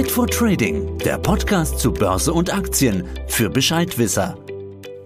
Fit for Trading, der Podcast zu Börse und Aktien für Bescheidwisser.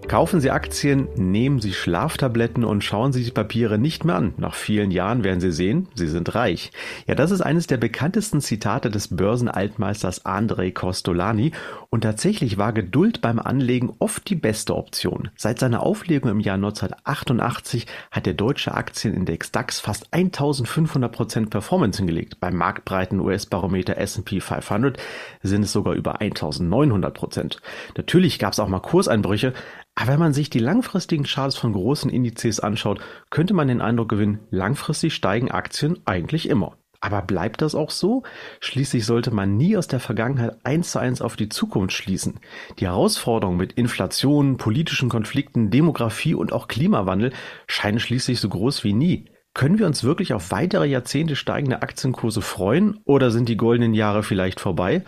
Kaufen Sie Aktien, nehmen Sie Schlaftabletten und schauen Sie die Papiere nicht mehr an. Nach vielen Jahren werden Sie sehen, Sie sind reich. Ja, das ist eines der bekanntesten Zitate des Börsenaltmeisters Andrei Costolani und tatsächlich war Geduld beim Anlegen oft die beste Option. Seit seiner Auflegung im Jahr 1988 hat der deutsche Aktienindex DAX fast 1500 Prozent Performance hingelegt. Beim marktbreiten US-Barometer S&P 500 sind es sogar über 1900 Prozent. Natürlich gab es auch mal Kurseinbrüche, aber wenn man sich die langfristigen Charts von großen Indizes anschaut, könnte man den Eindruck gewinnen, langfristig steigen Aktien eigentlich immer. Aber bleibt das auch so? Schließlich sollte man nie aus der Vergangenheit eins zu eins auf die Zukunft schließen. Die Herausforderungen mit Inflation, politischen Konflikten, Demografie und auch Klimawandel scheinen schließlich so groß wie nie. Können wir uns wirklich auf weitere Jahrzehnte steigende Aktienkurse freuen oder sind die goldenen Jahre vielleicht vorbei?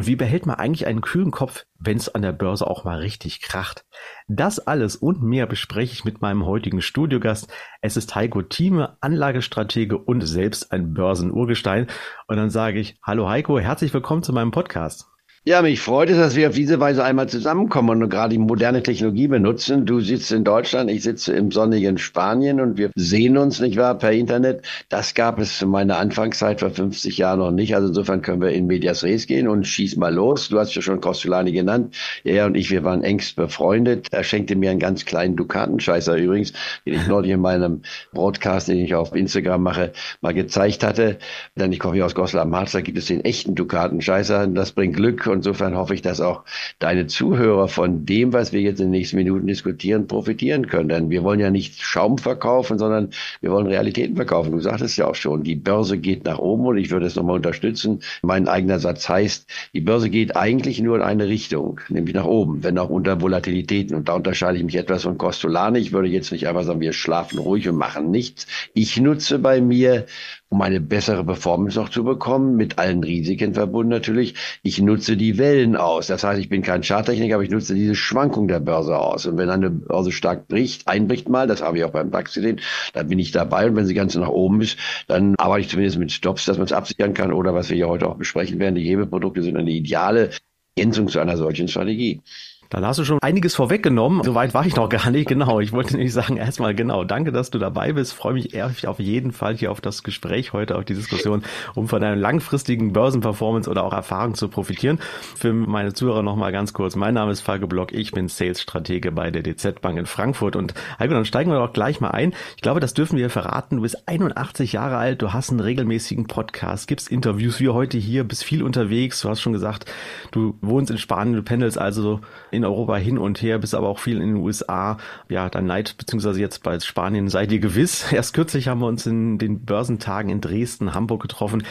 Und wie behält man eigentlich einen kühlen Kopf, wenn es an der Börse auch mal richtig kracht? Das alles und mehr bespreche ich mit meinem heutigen Studiogast. Es ist Heiko Thieme, Anlagestratege und selbst ein Börsenurgestein. Und dann sage ich, hallo Heiko, herzlich willkommen zu meinem Podcast. Ja, mich freut es, dass wir auf diese Weise einmal zusammenkommen und gerade die moderne Technologie benutzen. Du sitzt in Deutschland, ich sitze im sonnigen Spanien und wir sehen uns, nicht wahr, per Internet. Das gab es zu meiner Anfangszeit vor 50 Jahren noch nicht. Also insofern können wir in Medias Res gehen und schieß mal los. Du hast ja schon Costolani genannt. Er und ich, wir waren engst befreundet. Er schenkte mir einen ganz kleinen Dukatenscheißer übrigens, den ich neulich in meinem Broadcast, den ich auf Instagram mache, mal gezeigt hatte. Denn ich komme hier aus Goslar am Harz, da gibt es den echten Dukatenscheißer. Das bringt Glück und insofern hoffe ich, dass auch deine Zuhörer von dem, was wir jetzt in den nächsten Minuten diskutieren, profitieren können. Denn wir wollen ja nicht Schaum verkaufen, sondern wir wollen Realitäten verkaufen. Du sagtest ja auch schon, die Börse geht nach oben und ich würde es nochmal unterstützen. Mein eigener Satz heißt, die Börse geht eigentlich nur in eine Richtung, nämlich nach oben, wenn auch unter Volatilitäten. Und da unterscheide ich mich etwas von Costolani. Ich würde jetzt nicht einfach sagen, wir schlafen ruhig und machen nichts. Ich nutze bei mir um eine bessere Performance noch zu bekommen, mit allen Risiken verbunden natürlich. Ich nutze die Wellen aus. Das heißt, ich bin kein Charttechniker, aber ich nutze diese Schwankung der Börse aus. Und wenn eine Börse stark bricht, einbricht mal, das habe ich auch beim DAX gesehen, dann bin ich dabei. Und wenn sie ganz nach oben ist, dann arbeite ich zumindest mit Stops, dass man es absichern kann. Oder was wir ja heute auch besprechen werden, die Hebelprodukte sind eine ideale Ergänzung zu einer solchen Strategie. Dann hast du schon einiges vorweggenommen. Soweit war ich noch gar nicht. Genau. Ich wollte nämlich sagen, erstmal genau, danke, dass du dabei bist. Freue mich ehrlich auf jeden Fall hier auf das Gespräch heute, auf die Diskussion, um von deiner langfristigen Börsenperformance oder auch Erfahrung zu profitieren. Für meine Zuhörer nochmal ganz kurz. Mein Name ist Falke Block. Ich bin Sales-Stratege bei der DZ Bank in Frankfurt. Und Heiko, dann steigen wir doch gleich mal ein. Ich glaube, das dürfen wir verraten. Du bist 81 Jahre alt. Du hast einen regelmäßigen Podcast, gibst Interviews wie heute hier, bist viel unterwegs. Du hast schon gesagt, du wohnst in Spanien, du pendelst also in in Europa hin und her, bist aber auch viel in den USA. Ja, dein Neid, beziehungsweise jetzt bei Spanien sei dir gewiss. Erst kürzlich haben wir uns in den Börsentagen in Dresden, Hamburg getroffen.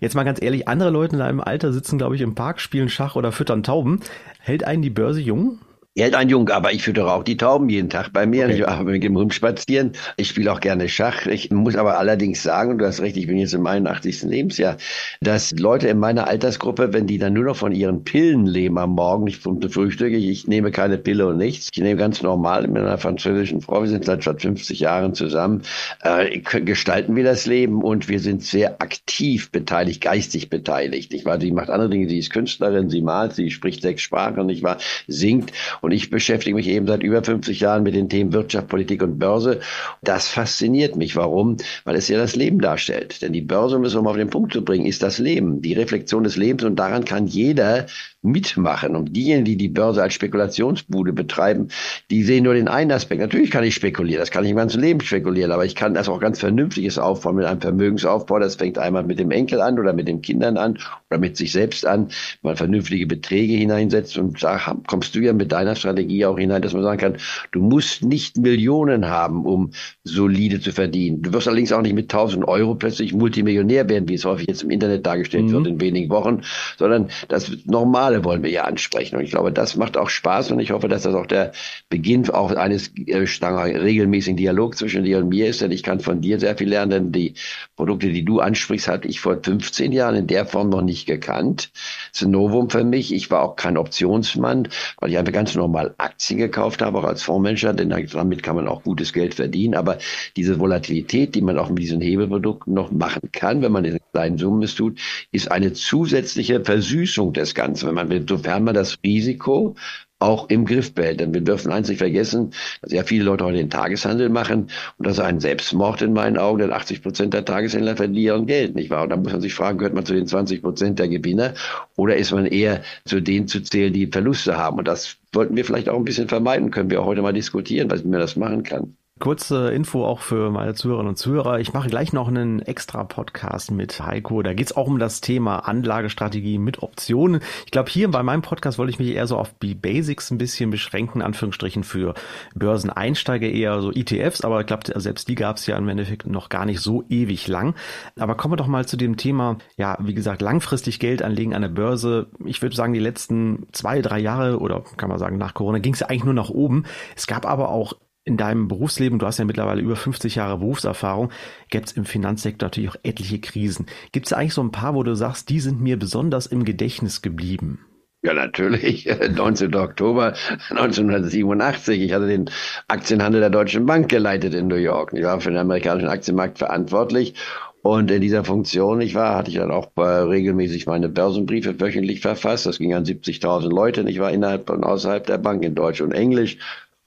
Jetzt mal ganz ehrlich, andere Leute in deinem Alter sitzen, glaube ich, im Park, spielen Schach oder füttern Tauben. Hält einen die Börse jung? Er einen Jung, aber ich füttere auch die Tauben jeden Tag bei mir. Okay. Ich arbeite mit dem Hund spazieren. Ich spiele auch gerne Schach. Ich muss aber allerdings sagen, und du hast recht, ich bin jetzt im 81. Lebensjahr, dass Leute in meiner Altersgruppe, wenn die dann nur noch von ihren Pillen leben am Morgen, ich frühstücke, ich nehme keine Pille und nichts. Ich nehme ganz normal mit einer französischen Frau, wir sind seit 50 Jahren zusammen, äh, gestalten wir das Leben und wir sind sehr aktiv beteiligt, geistig beteiligt. Ich weiß, sie macht andere Dinge, sie ist Künstlerin, sie malt, sie spricht sechs Sprachen, ich war, singt und ich beschäftige mich eben seit über 50 Jahren mit den Themen Wirtschaft, Politik und Börse. Das fasziniert mich. Warum? Weil es ja das Leben darstellt. Denn die Börse, um es um auf den Punkt zu bringen, ist das Leben. Die Reflexion des Lebens und daran kann jeder mitmachen. Und diejenigen, die die Börse als Spekulationsbude betreiben, die sehen nur den einen Aspekt. Natürlich kann ich spekulieren, das kann ich im ganzen Leben spekulieren, aber ich kann das auch ganz vernünftiges aufbauen mit einem Vermögensaufbau. Das fängt einmal mit dem Enkel an oder mit den Kindern an oder mit sich selbst an, man vernünftige Beträge hineinsetzt und da kommst du ja mit deiner Strategie auch hinein, dass man sagen kann, du musst nicht Millionen haben, um solide zu verdienen. Du wirst allerdings auch nicht mit 1000 Euro plötzlich Multimillionär werden, wie es häufig jetzt im Internet dargestellt mhm. wird in wenigen Wochen, sondern das wird normal Ideale wollen wir ja ansprechen. Und ich glaube, das macht auch Spaß und ich hoffe, dass das auch der Beginn auch eines äh, regelmäßigen Dialogs zwischen dir und mir ist, denn ich kann von dir sehr viel lernen, denn die Produkte, die du ansprichst, hatte ich vor 15 Jahren in der Form noch nicht gekannt. Das ist ein Novum für mich. Ich war auch kein Optionsmann, weil ich einfach ganz normal Aktien gekauft habe, auch als Fondsmanager, denn damit kann man auch gutes Geld verdienen. Aber diese Volatilität, die man auch mit diesen Hebelprodukten noch machen kann, wenn man in kleinen Summen es tut, ist eine zusätzliche Versüßung des Ganzen, wenn man sofern man das Risiko auch im Griff behält. Denn wir dürfen eins nicht vergessen, dass ja viele Leute heute den Tageshandel machen und das ist ein Selbstmord in meinen Augen, denn 80 Prozent der Tageshändler verlieren Geld, nicht wahr? Und da muss man sich fragen, gehört man zu den 20 Prozent der Gewinner oder ist man eher zu denen zu zählen, die Verluste haben? Und das wollten wir vielleicht auch ein bisschen vermeiden, können wir auch heute mal diskutieren, was man das machen kann. Kurze Info auch für meine Zuhörerinnen und Zuhörer. Ich mache gleich noch einen extra Podcast mit Heiko. Da geht's auch um das Thema Anlagestrategie mit Optionen. Ich glaube, hier bei meinem Podcast wollte ich mich eher so auf die Basics ein bisschen beschränken, Anführungsstrichen für Börseneinsteiger eher so ETFs, aber ich glaube, selbst die gab's ja im Endeffekt noch gar nicht so ewig lang. Aber kommen wir doch mal zu dem Thema, ja, wie gesagt, langfristig Geld anlegen an der Börse. Ich würde sagen, die letzten zwei, drei Jahre oder kann man sagen, nach Corona ging es ja eigentlich nur nach oben. Es gab aber auch in deinem Berufsleben, du hast ja mittlerweile über 50 Jahre Berufserfahrung, gibt es im Finanzsektor natürlich auch etliche Krisen. Gibt es eigentlich so ein paar, wo du sagst, die sind mir besonders im Gedächtnis geblieben? Ja, natürlich. 19. Oktober 1987. Ich hatte den Aktienhandel der Deutschen Bank geleitet in New York. Ich war für den amerikanischen Aktienmarkt verantwortlich. Und in dieser Funktion, ich war, hatte ich dann auch äh, regelmäßig meine Börsenbriefe wöchentlich verfasst. Das ging an 70.000 Leute. Ich war innerhalb und außerhalb der Bank in Deutsch und Englisch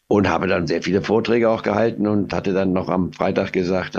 und habe dann sehr viele Vorträge auch gehalten und hatte dann noch am Freitag gesagt,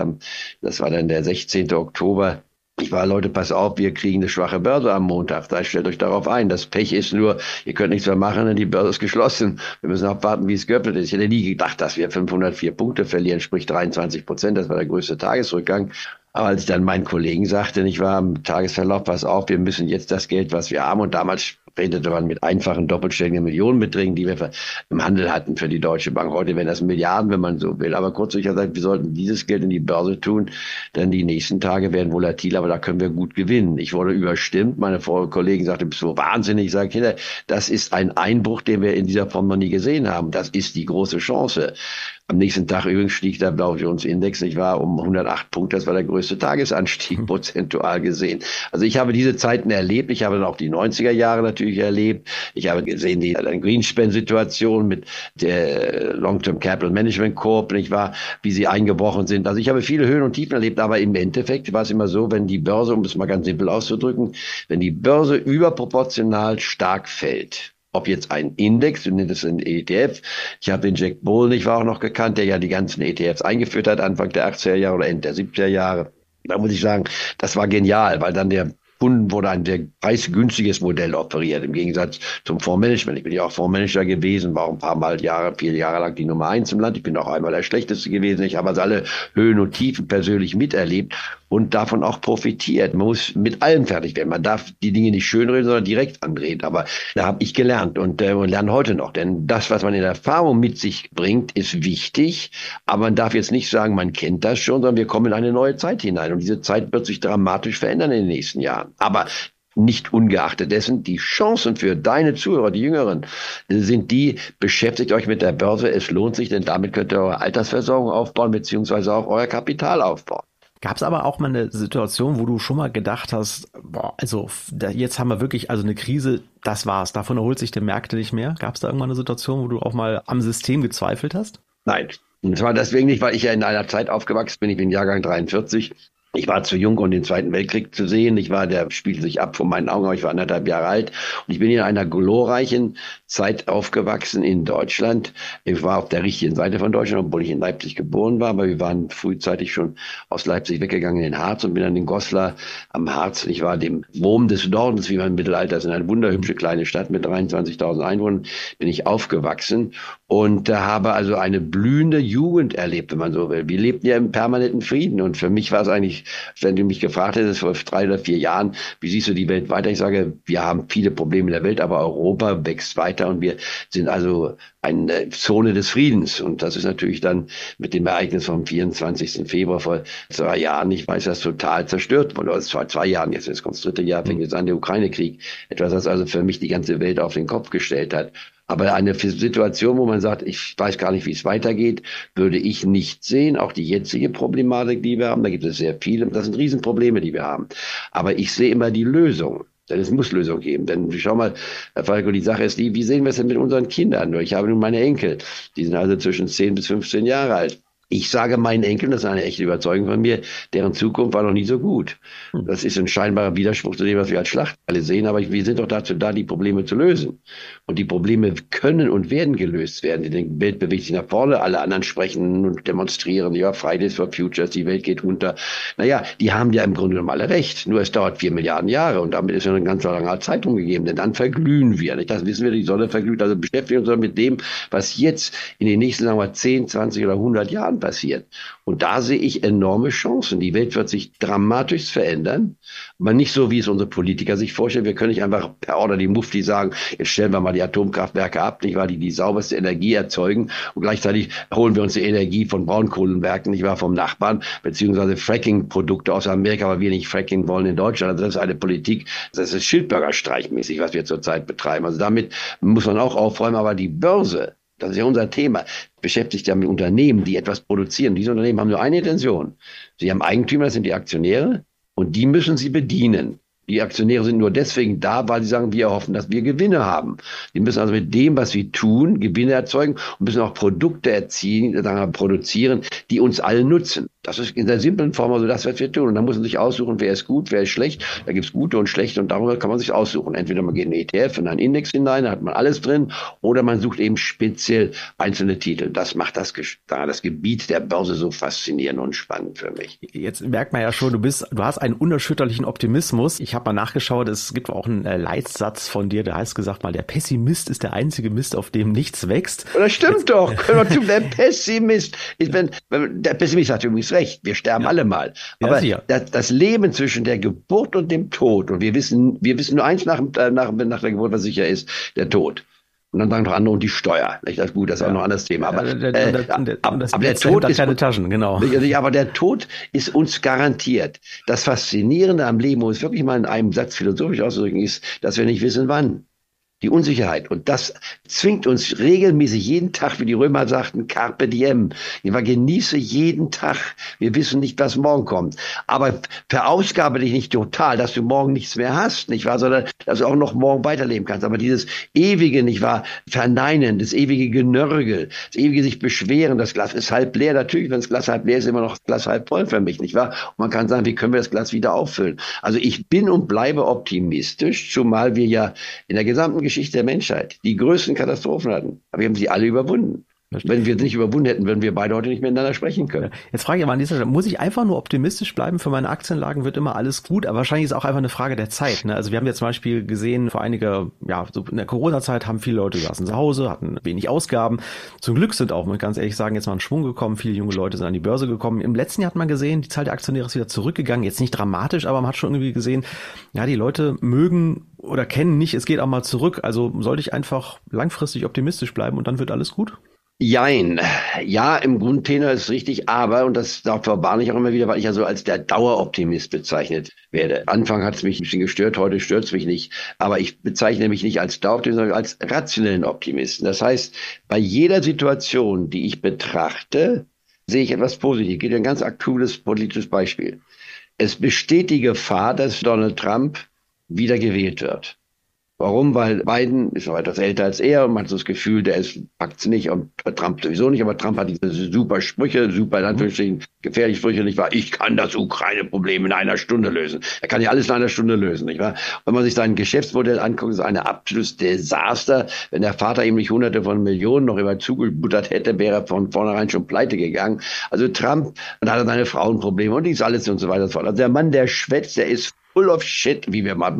das war dann der 16. Oktober, ich war, Leute, pass auf, wir kriegen eine schwache Börse am Montag. Da stellt euch darauf ein. Das Pech ist nur, ihr könnt nichts mehr machen, denn die Börse ist geschlossen. Wir müssen abwarten, wie es geöffnet ist. Ich hätte nie gedacht, dass wir 504 Punkte verlieren, sprich 23 Prozent. Das war der größte Tagesrückgang. Aber als ich dann meinen Kollegen sagte, ich war im Tagesverlauf, pass auf, wir müssen jetzt das Geld, was wir haben, und damals redete man mit einfachen doppelstelligen Millionenbeträgen, die wir im Handel hatten für die Deutsche Bank. Heute wären das Milliarden, wenn man so will. Aber kurz gesagt, wir sollten dieses Geld in die Börse tun, denn die nächsten Tage werden volatil, aber da können wir gut gewinnen. Ich wurde überstimmt. Meine Kollegen sagten, bist du wahnsinnig. Ich sage, Kinder, das ist ein Einbruch, den wir in dieser Form noch nie gesehen haben. Das ist die große Chance. Am nächsten Tag übrigens stieg der Dow Jones Index, ich war um 108 Punkte, das war der größte Tagesanstieg hm. prozentual gesehen. Also ich habe diese Zeiten erlebt, ich habe dann auch die 90er Jahre natürlich erlebt. Ich habe gesehen die Greenspan-Situation mit der Long-Term Capital Management Corp, nicht wahr, wie sie eingebrochen sind. Also ich habe viele Höhen und Tiefen erlebt, aber im Endeffekt war es immer so, wenn die Börse, um es mal ganz simpel auszudrücken, wenn die Börse überproportional stark fällt, ob jetzt ein Index, du nennst es ein ETF. Ich habe den Jack Bull nicht war auch noch gekannt, der ja die ganzen ETFs eingeführt hat, Anfang der 80er Jahre oder Ende der 70er Jahre. Da muss ich sagen, das war genial, weil dann der Kunden wurde ein sehr preisgünstiges Modell offeriert, im Gegensatz zum Fondsmanagement. Ich bin ja auch Fondsmanager gewesen, war ein paar Mal Jahre, viele Jahre lang die Nummer eins im Land. Ich bin auch einmal der Schlechteste gewesen. Ich habe also alle Höhen und Tiefen persönlich miterlebt und davon auch profitiert. Man muss mit allem fertig werden. Man darf die Dinge nicht schönreden, sondern direkt andrehen. Aber da habe ich gelernt und äh, lerne heute noch. Denn das, was man in Erfahrung mit sich bringt, ist wichtig. Aber man darf jetzt nicht sagen, man kennt das schon, sondern wir kommen in eine neue Zeit hinein. Und diese Zeit wird sich dramatisch verändern in den nächsten Jahren. Aber nicht ungeachtet dessen, die Chancen für deine Zuhörer, die Jüngeren, sind die, beschäftigt euch mit der Börse, es lohnt sich, denn damit könnt ihr eure Altersversorgung aufbauen, beziehungsweise auch euer Kapital aufbauen. Gab es aber auch mal eine Situation, wo du schon mal gedacht hast, boah, also da, jetzt haben wir wirklich also eine Krise, das war's, davon erholt sich der Märkte nicht mehr. Gab es da irgendwann eine Situation, wo du auch mal am System gezweifelt hast? Nein. Und zwar deswegen nicht, weil ich ja in einer Zeit aufgewachsen bin, ich bin Jahrgang 43, ich war zu jung, um den Zweiten Weltkrieg zu sehen. Ich war, der spielte sich ab vor meinen Augen, aber ich war anderthalb Jahre alt. Und ich bin in einer glorreichen Zeit aufgewachsen in Deutschland. Ich war auf der richtigen Seite von Deutschland, obwohl ich in Leipzig geboren war, aber wir waren frühzeitig schon aus Leipzig weggegangen in den Harz und bin dann in Goslar am Harz. Ich war dem Wurm des Nordens, wie man im Mittelalter ist, in eine wunderhübsche kleine Stadt mit 23.000 Einwohnern, bin ich aufgewachsen und äh, habe also eine blühende Jugend erlebt, wenn man so will. Wir lebten ja im permanenten Frieden und für mich war es eigentlich wenn du mich gefragt hättest vor drei oder vier Jahren, wie siehst du die Welt weiter? Ich sage, wir haben viele Probleme in der Welt, aber Europa wächst weiter und wir sind also eine Zone des Friedens. Und das ist natürlich dann mit dem Ereignis vom 24. Februar vor zwei Jahren, ich weiß, das total zerstört wurde. Also vor zwei Jahren, jetzt, jetzt kommt das dritte Jahr, fängt jetzt an der Ukraine-Krieg. Etwas, das also für mich die ganze Welt auf den Kopf gestellt hat. Aber eine Situation, wo man sagt, ich weiß gar nicht, wie es weitergeht, würde ich nicht sehen. Auch die jetzige Problematik, die wir haben, da gibt es sehr viele. Das sind Riesenprobleme, die wir haben. Aber ich sehe immer die Lösung. Denn es muss Lösung geben. Denn schau mal, Herr Falco, die Sache ist die, wie sehen wir es denn mit unseren Kindern? Ich habe nun meine Enkel, die sind also zwischen 10 bis 15 Jahre alt. Ich sage meinen Enkeln, das ist eine echte Überzeugung von mir, deren Zukunft war noch nie so gut. Hm. Das ist ein scheinbarer Widerspruch zu dem, was wir als Schlacht alle sehen, aber wir sind doch dazu da, die Probleme zu lösen. Und die Probleme können und werden gelöst werden. Die Welt bewegt sich nach vorne, alle anderen sprechen und demonstrieren, ja, Fridays for Futures, die Welt geht unter. Naja, die haben ja im Grunde genommen alle recht. Nur es dauert vier Milliarden Jahre und damit ist ja eine ganz lange Zeit umgegeben, denn dann verglühen wir. Nicht? Das wissen wir, die Sonne verglüht. Also beschäftigen wir uns mit dem, was jetzt in den nächsten, sagen wir, 10, 20 oder 100 Jahren Jahren passiert. Und da sehe ich enorme Chancen. Die Welt wird sich dramatisch verändern, aber nicht so, wie es unsere Politiker sich vorstellen. Wir können nicht einfach per Order die Mufti sagen, jetzt stellen wir mal die Atomkraftwerke ab, nicht wahr, die die sauberste Energie erzeugen und gleichzeitig holen wir uns die Energie von Braunkohlenwerken, nicht wahr, vom Nachbarn, beziehungsweise Fracking-Produkte aus Amerika, weil wir nicht Fracking wollen in Deutschland. Also das ist eine Politik, das ist Schildbürgerstreichmäßig, was wir zurzeit betreiben. Also damit muss man auch aufräumen, aber die Börse, das ist ja unser Thema, beschäftigt ja mit Unternehmen, die etwas produzieren. Diese Unternehmen haben nur eine Intention. Sie haben Eigentümer, das sind die Aktionäre, und die müssen sie bedienen. Die Aktionäre sind nur deswegen da, weil sie sagen, wir hoffen, dass wir Gewinne haben. Die müssen also mit dem, was sie tun, Gewinne erzeugen und müssen auch Produkte erziehen, sagen produzieren, die uns alle nutzen. Das ist in der simplen Form also das, was wir tun. Und dann muss man sich aussuchen, wer ist gut, wer ist schlecht. Da gibt's gute und schlechte und darüber kann man sich aussuchen. Entweder man geht in den ETF, in einen Index hinein, da hat man alles drin, oder man sucht eben speziell einzelne Titel. Das macht das, das Gebiet der Börse so faszinierend und spannend für mich. Jetzt merkt man ja schon, du bist, du hast einen unerschütterlichen Optimismus. Ich habe mal nachgeschaut, es gibt auch einen äh, Leitsatz von dir, der heißt gesagt mal, der Pessimist ist der einzige Mist, auf dem nichts wächst. Das stimmt Jetzt, doch. der Pessimist. Ich bin, der Pessimist hat übrigens recht, wir sterben ja. alle mal. Aber ja, das, das, Leben zwischen der Geburt und dem Tod, und wir wissen, wir wissen nur eins nach, äh, nach, nach der Geburt, was sicher ist, der Tod. Und dann sagen noch andere und die Steuer. Nicht? Das ist gut, das ist ja. auch noch ein anderes Thema. Aber, der, äh, aber der Tod ist keine Taschen, genau. Aber der Tod ist uns garantiert. Das Faszinierende am Leben, um es wirklich mal in einem Satz philosophisch auszudrücken, ist, dass wir nicht wissen, wann die Unsicherheit. Und das zwingt uns regelmäßig jeden Tag, wie die Römer sagten, Carpe diem. Ich genieße jeden Tag. Wir wissen nicht, was morgen kommt. Aber verausgabe dich nicht total, dass du morgen nichts mehr hast, nicht wahr, sondern dass du auch noch morgen weiterleben kannst. Aber dieses ewige, nicht wahr, verneinen, das ewige Genörgel, das ewige sich beschweren, das Glas ist halb leer. Natürlich, wenn das Glas halb leer ist, ist immer noch das Glas halb voll für mich, nicht wahr? Und man kann sagen, wie können wir das Glas wieder auffüllen? Also ich bin und bleibe optimistisch, zumal wir ja in der gesamten Geschichte der Menschheit die größten Katastrophen hatten. Aber wir haben sie alle überwunden. Wenn wir es nicht überwunden hätten, würden wir beide heute nicht miteinander sprechen können. Jetzt frage ich aber an dieser Stelle, muss ich einfach nur optimistisch bleiben? Für meine Aktienlagen wird immer alles gut, aber wahrscheinlich ist es auch einfach eine Frage der Zeit. Ne? Also wir haben jetzt zum Beispiel gesehen, vor einiger, ja, so in der Corona-Zeit haben viele Leute saßen zu Hause, hatten wenig Ausgaben. Zum Glück sind auch, muss ich ganz ehrlich sagen, jetzt mal ein Schwung gekommen. Viele junge Leute sind an die Börse gekommen. Im letzten Jahr hat man gesehen, die Zahl der Aktionäre ist wieder zurückgegangen. Jetzt nicht dramatisch, aber man hat schon irgendwie gesehen, ja, die Leute mögen oder kennen nicht, es geht auch mal zurück. Also sollte ich einfach langfristig optimistisch bleiben und dann wird alles gut? Jein. Ja, im Grundtenor ist richtig, aber, und das dafür warne ich auch immer wieder, weil ich ja so als der Daueroptimist bezeichnet werde. Anfang hat es mich ein bisschen gestört, heute stört es mich nicht. Aber ich bezeichne mich nicht als Daueroptimist, sondern als rationellen Optimisten. Das heißt, bei jeder Situation, die ich betrachte, sehe ich etwas Positives. Ich gebe ein ganz aktuelles politisches Beispiel. Es besteht die Gefahr, dass Donald Trump wieder gewählt wird. Warum? Weil Biden ist noch etwas älter als er und man hat so das Gefühl, der ist, packt's nicht und Trump sowieso nicht, aber Trump hat diese super Sprüche, super in Anführungsstrichen gefährliche Sprüche, nicht wahr? Ich kann das Ukraine-Problem in einer Stunde lösen. Er kann ja alles in einer Stunde lösen, nicht wahr? Wenn man sich sein Geschäftsmodell anguckt, ist eine absolutes Desaster. Wenn der Vater ihm nicht hunderte von Millionen noch immer zugebuttert hätte, wäre er von vornherein schon pleite gegangen. Also Trump, dann hat er seine Frauenprobleme und dies alles und so weiter und so fort. Also der Mann, der schwätzt, der ist full of shit, wie wir mal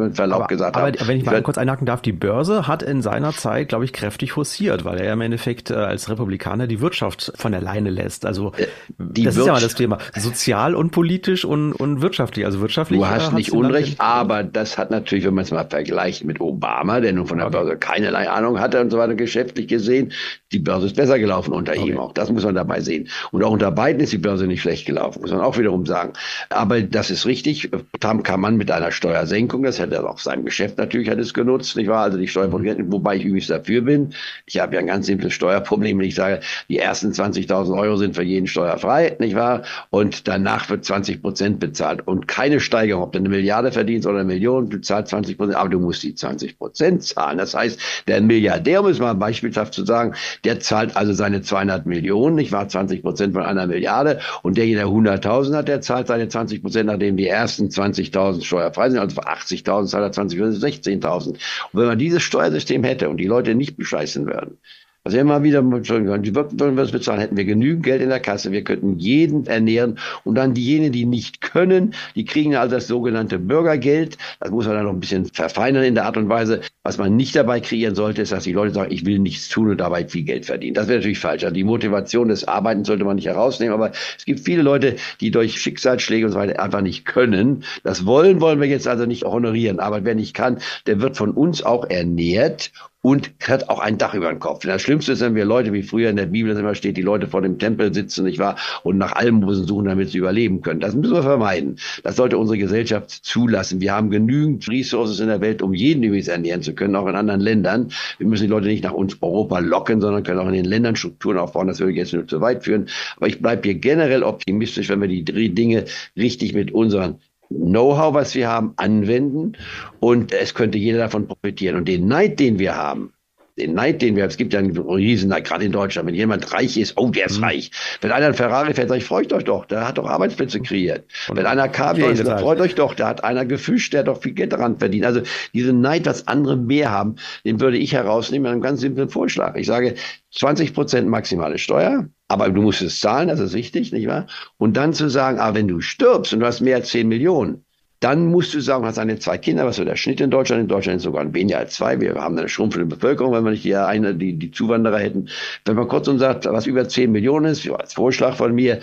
mit Verlaub aber, gesagt aber, haben. Aber wenn ich mal kurz einhaken darf, die Börse hat in seiner Zeit, glaube ich, kräftig forciert, weil er im Endeffekt äh, als Republikaner die Wirtschaft von alleine lässt. Also äh, die das ist ja mal das Thema. Sozial und politisch und, und wirtschaftlich. Also wirtschaftlich. Du hast nicht Unrecht, aber das hat natürlich, wenn man es mal vergleicht mit Obama, der nun von der okay. Börse keinerlei Ahnung hatte und so weiter, geschäftlich gesehen, die Börse ist besser gelaufen unter okay. ihm auch. Das muss man dabei sehen. Und auch unter beiden ist die Börse nicht schlecht gelaufen, muss man auch wiederum sagen. Aber das ist richtig. Tam kann man mit einer Steuersenkung, das hätte er auch seinem Geschäft natürlich hat es genutzt, nicht wahr? Also die Steuerprozent, wobei ich übrigens dafür bin. Ich habe ja ein ganz simples Steuerproblem, wenn ich sage, die ersten 20.000 Euro sind für jeden steuerfrei, nicht wahr? Und danach wird 20 Prozent bezahlt und keine Steigerung. Ob du eine Milliarde verdienst oder eine Million, du zahlst 20 Prozent, aber du musst die 20 Prozent zahlen. Das heißt, der Milliardär, um es mal beispielhaft zu sagen, der zahlt also seine 200 Millionen, nicht wahr? 20 Prozent von einer Milliarde und derjenige, der 100.000 hat, der zahlt seine 20 Prozent, nachdem die ersten 20.000 steuerfrei sind, also für 80.000 zahlt er 20 16.000. Und wenn man dieses Steuersystem hätte und die Leute nicht bescheißen würden, also immer wieder, die würden wir es bezahlen, hätten wir genügend Geld in der Kasse, wir könnten jeden ernähren und dann diejenigen, die nicht können, die kriegen also das sogenannte Bürgergeld. Das muss man dann noch ein bisschen verfeinern in der Art und Weise. Was man nicht dabei kreieren sollte, ist, dass die Leute sagen, ich will nichts tun und dabei viel Geld verdienen. Das wäre natürlich falsch. Also die Motivation des Arbeitens sollte man nicht herausnehmen, aber es gibt viele Leute, die durch Schicksalsschläge und so weiter einfach nicht können. Das wollen wollen wir jetzt also nicht honorieren. Aber wer nicht kann, der wird von uns auch ernährt und hat auch ein Dach über den Kopf. Das Schlimmste ist, wenn wir Leute, wie früher in der Bibel das immer steht, die Leute vor dem Tempel sitzen, nicht wahr, und nach Almosen suchen, damit sie überleben können. Das müssen wir vermeiden. Das sollte unsere Gesellschaft zulassen. Wir haben genügend Resources in der Welt, um jeden übrigens ernähren zu können, auch in anderen Ländern. Wir müssen die Leute nicht nach uns Europa locken, sondern können auch in den Ländern Strukturen aufbauen. Das würde jetzt nur zu weit führen. Aber ich bleibe hier generell optimistisch, wenn wir die Dinge richtig mit unseren Know-how, was wir haben, anwenden und es könnte jeder davon profitieren. Und den Neid, den wir haben, den Neid, den wir haben, es gibt ja einen Riesenneid, gerade in Deutschland, wenn jemand reich ist, oh, der ist mhm. reich. Wenn einer ein Ferrari fährt, ich, freut euch doch, der hat doch Arbeitsplätze kreiert. Und wenn einer Kaviar isst, freut euch doch, der hat einer gefischt, der hat doch viel Geld daran verdient. Also diesen Neid, was andere mehr haben, den würde ich herausnehmen mit einem ganz simplen Vorschlag. Ich sage, 20 Prozent maximale Steuer, aber du musst es zahlen, das ist wichtig, nicht wahr? Und dann zu sagen, ah, wenn du stirbst und du hast mehr als 10 Millionen, dann musst du sagen, du hast eine zwei Kinder, was so der Schnitt in Deutschland. In Deutschland ist sogar weniger als zwei. Wir haben eine schrumpfende Bevölkerung, wenn wir nicht die, eine, die, die Zuwanderer hätten. Wenn man kurz und sagt, was über 10 Millionen ist, als Vorschlag von mir,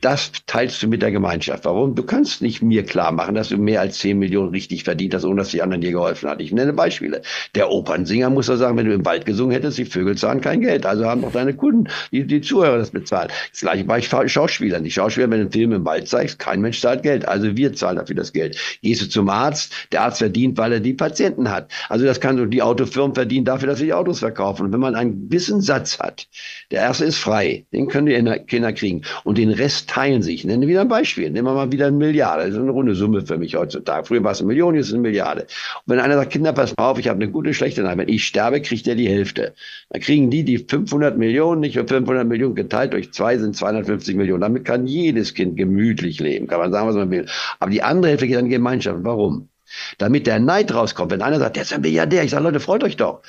das teilst du mit der Gemeinschaft. Warum? Du kannst nicht mir klar machen, dass du mehr als 10 Millionen richtig verdient hast, ohne dass die anderen dir geholfen haben. Ich nenne Beispiele. Der Opernsinger muss doch sagen, wenn du im Wald gesungen hättest, die Vögel zahlen kein Geld. Also haben doch deine Kunden, die, die Zuhörer das bezahlt. Das gleiche bei Schauspielern. Die Schauspieler, wenn du einen Film im Wald zeigst, kein Mensch zahlt Geld. Also wir zahlen dafür das Geld. Gehst du zum Arzt, der Arzt verdient, weil er die Patienten hat. Also das kann die Autofirmen verdienen dafür, dass sie die Autos verkaufen. Und wenn man einen Wissenssatz hat, der erste ist frei, den können die Kinder kriegen. Und den Rest teilen sich. Ich nenne wieder ein Beispiel. Nehmen wir mal wieder eine Milliarde. Das ist eine runde Summe für mich heutzutage. Früher war es eine Million, jetzt ist es eine Milliarde. Und wenn einer sagt, Kinder, pass mal auf, ich habe eine gute, schlechte Nachricht. Wenn ich sterbe, kriegt er die Hälfte. Dann kriegen die die 500 Millionen, nicht für 500 Millionen geteilt durch zwei sind 250 Millionen. Damit kann jedes Kind gemütlich leben. Kann man sagen, was man will. Aber die andere Hälfte geht an die Gemeinschaft. Warum? Damit der Neid rauskommt. Wenn einer sagt, der ist ein Milliardär. Ich sage, Leute, freut euch doch.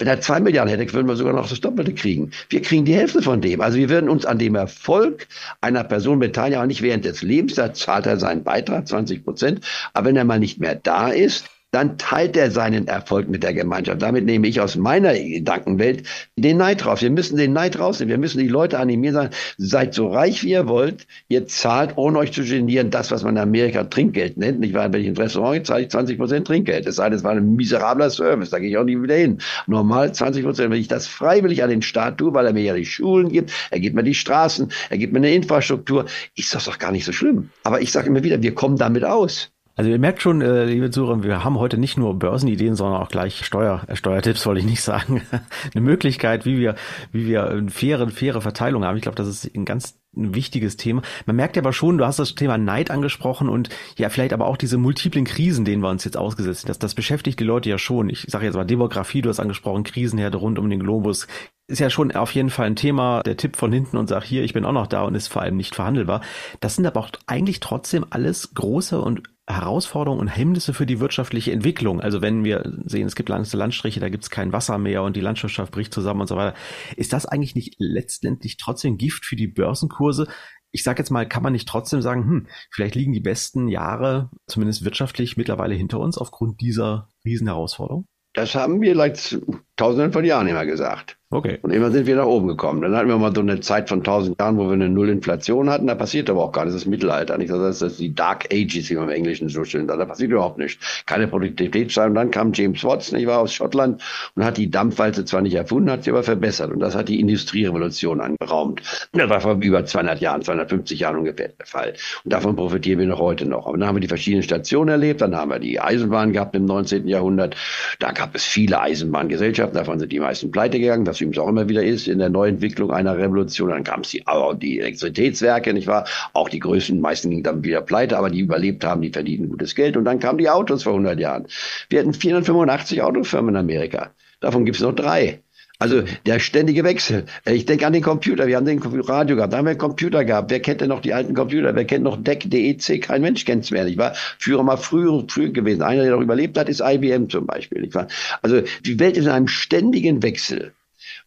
Wenn er zwei Milliarden hätte, würden wir sogar noch das Doppelte kriegen. Wir kriegen die Hälfte von dem. Also wir würden uns an dem Erfolg einer Person beteiligen, aber nicht während des Lebens. Da zahlt er seinen Beitrag, 20 Prozent. Aber wenn er mal nicht mehr da ist, dann teilt er seinen Erfolg mit der Gemeinschaft. Damit nehme ich aus meiner Gedankenwelt den Neid raus. Wir müssen den Neid rausnehmen. Wir müssen die Leute animieren, sagen, seid so reich wie ihr wollt. Ihr zahlt, ohne euch zu genieren, das, was man in Amerika Trinkgeld nennt. Nicht wahr? Wenn ich ins Restaurant gehe, zahle ich 20 Prozent Trinkgeld. Sei denn, es war ein miserabler Service. Da gehe ich auch nie wieder hin. Normal 20 Prozent. Wenn ich das freiwillig an den Staat tue, weil er mir ja die Schulen gibt, er gibt mir die Straßen, er gibt mir eine Infrastruktur, ist das doch gar nicht so schlimm. Aber ich sage immer wieder, wir kommen damit aus. Also ihr merkt schon, äh, liebe Zuhörer, wir haben heute nicht nur Börsenideen, sondern auch gleich Steuer, äh, Steuertipps, wollte ich nicht sagen. eine Möglichkeit, wie wir, wie wir eine faire, faire Verteilung haben. Ich glaube, das ist ein ganz ein wichtiges Thema. Man merkt aber schon, du hast das Thema Neid angesprochen und ja, vielleicht aber auch diese multiplen Krisen, denen wir uns jetzt ausgesetzt sind. Das, das beschäftigt die Leute ja schon. Ich sage jetzt mal Demografie, du hast angesprochen, Krisenherde rund um den Globus. Ist ja schon auf jeden Fall ein Thema, der Tipp von hinten und sag hier, ich bin auch noch da und ist vor allem nicht verhandelbar. Das sind aber auch eigentlich trotzdem alles große und Herausforderungen und Hemmnisse für die wirtschaftliche Entwicklung. Also wenn wir sehen, es gibt langsam Landstriche, da gibt es kein Wasser mehr und die Landwirtschaft bricht zusammen und so weiter. Ist das eigentlich nicht letztendlich trotzdem Gift für die Börsenkurse? ich sage jetzt mal, kann man nicht trotzdem sagen, hm, vielleicht liegen die besten Jahre, zumindest wirtschaftlich, mittlerweile hinter uns aufgrund dieser Riesenherausforderung? Das haben wir seit tausenden von Jahren immer gesagt. Okay. Und immer sind wir nach oben gekommen. Dann hatten wir mal so eine Zeit von tausend Jahren, wo wir eine Nullinflation hatten. Da passiert aber auch gar nichts. Das ist Mittelalter. Nicht? Das ist die Dark Ages, wie man im Englischen so schön sagt. Da passiert überhaupt nichts. Keine Produktivitätssteigerung. Dann kam James Watson, ich war aus Schottland und hat die Dampfwalze zwar nicht erfunden, hat sie aber verbessert. Und das hat die Industrierevolution angeraumt. Das war vor über 200 Jahren, 250 Jahren ungefähr der Fall. Und davon profitieren wir noch heute noch. Aber dann haben wir die verschiedenen Stationen erlebt. Dann haben wir die Eisenbahn gehabt im 19. Jahrhundert. Da gab es viele Eisenbahngesellschaften. Davon sind die meisten pleite gegangen, was übrigens auch immer wieder ist in der Neuentwicklung einer Revolution. Dann kam es die, die Elektrizitätswerke, nicht wahr? Auch die größten, meisten gingen dann wieder pleite, aber die überlebt haben, die verdienen gutes Geld. Und dann kamen die Autos vor 100 Jahren. Wir hatten 485 Autofirmen in Amerika. Davon gibt es noch drei. Also der ständige Wechsel. Ich denke an den Computer. Wir haben den Radio gehabt, da haben wir einen Computer gehabt. Wer kennt denn noch die alten Computer? Wer kennt noch DEC, DEC? Kein Mensch kennt es mehr. Ich war früher mal früher, früher gewesen. Einer, der noch überlebt hat, ist IBM zum Beispiel. Ich war, also die Welt ist in einem ständigen Wechsel.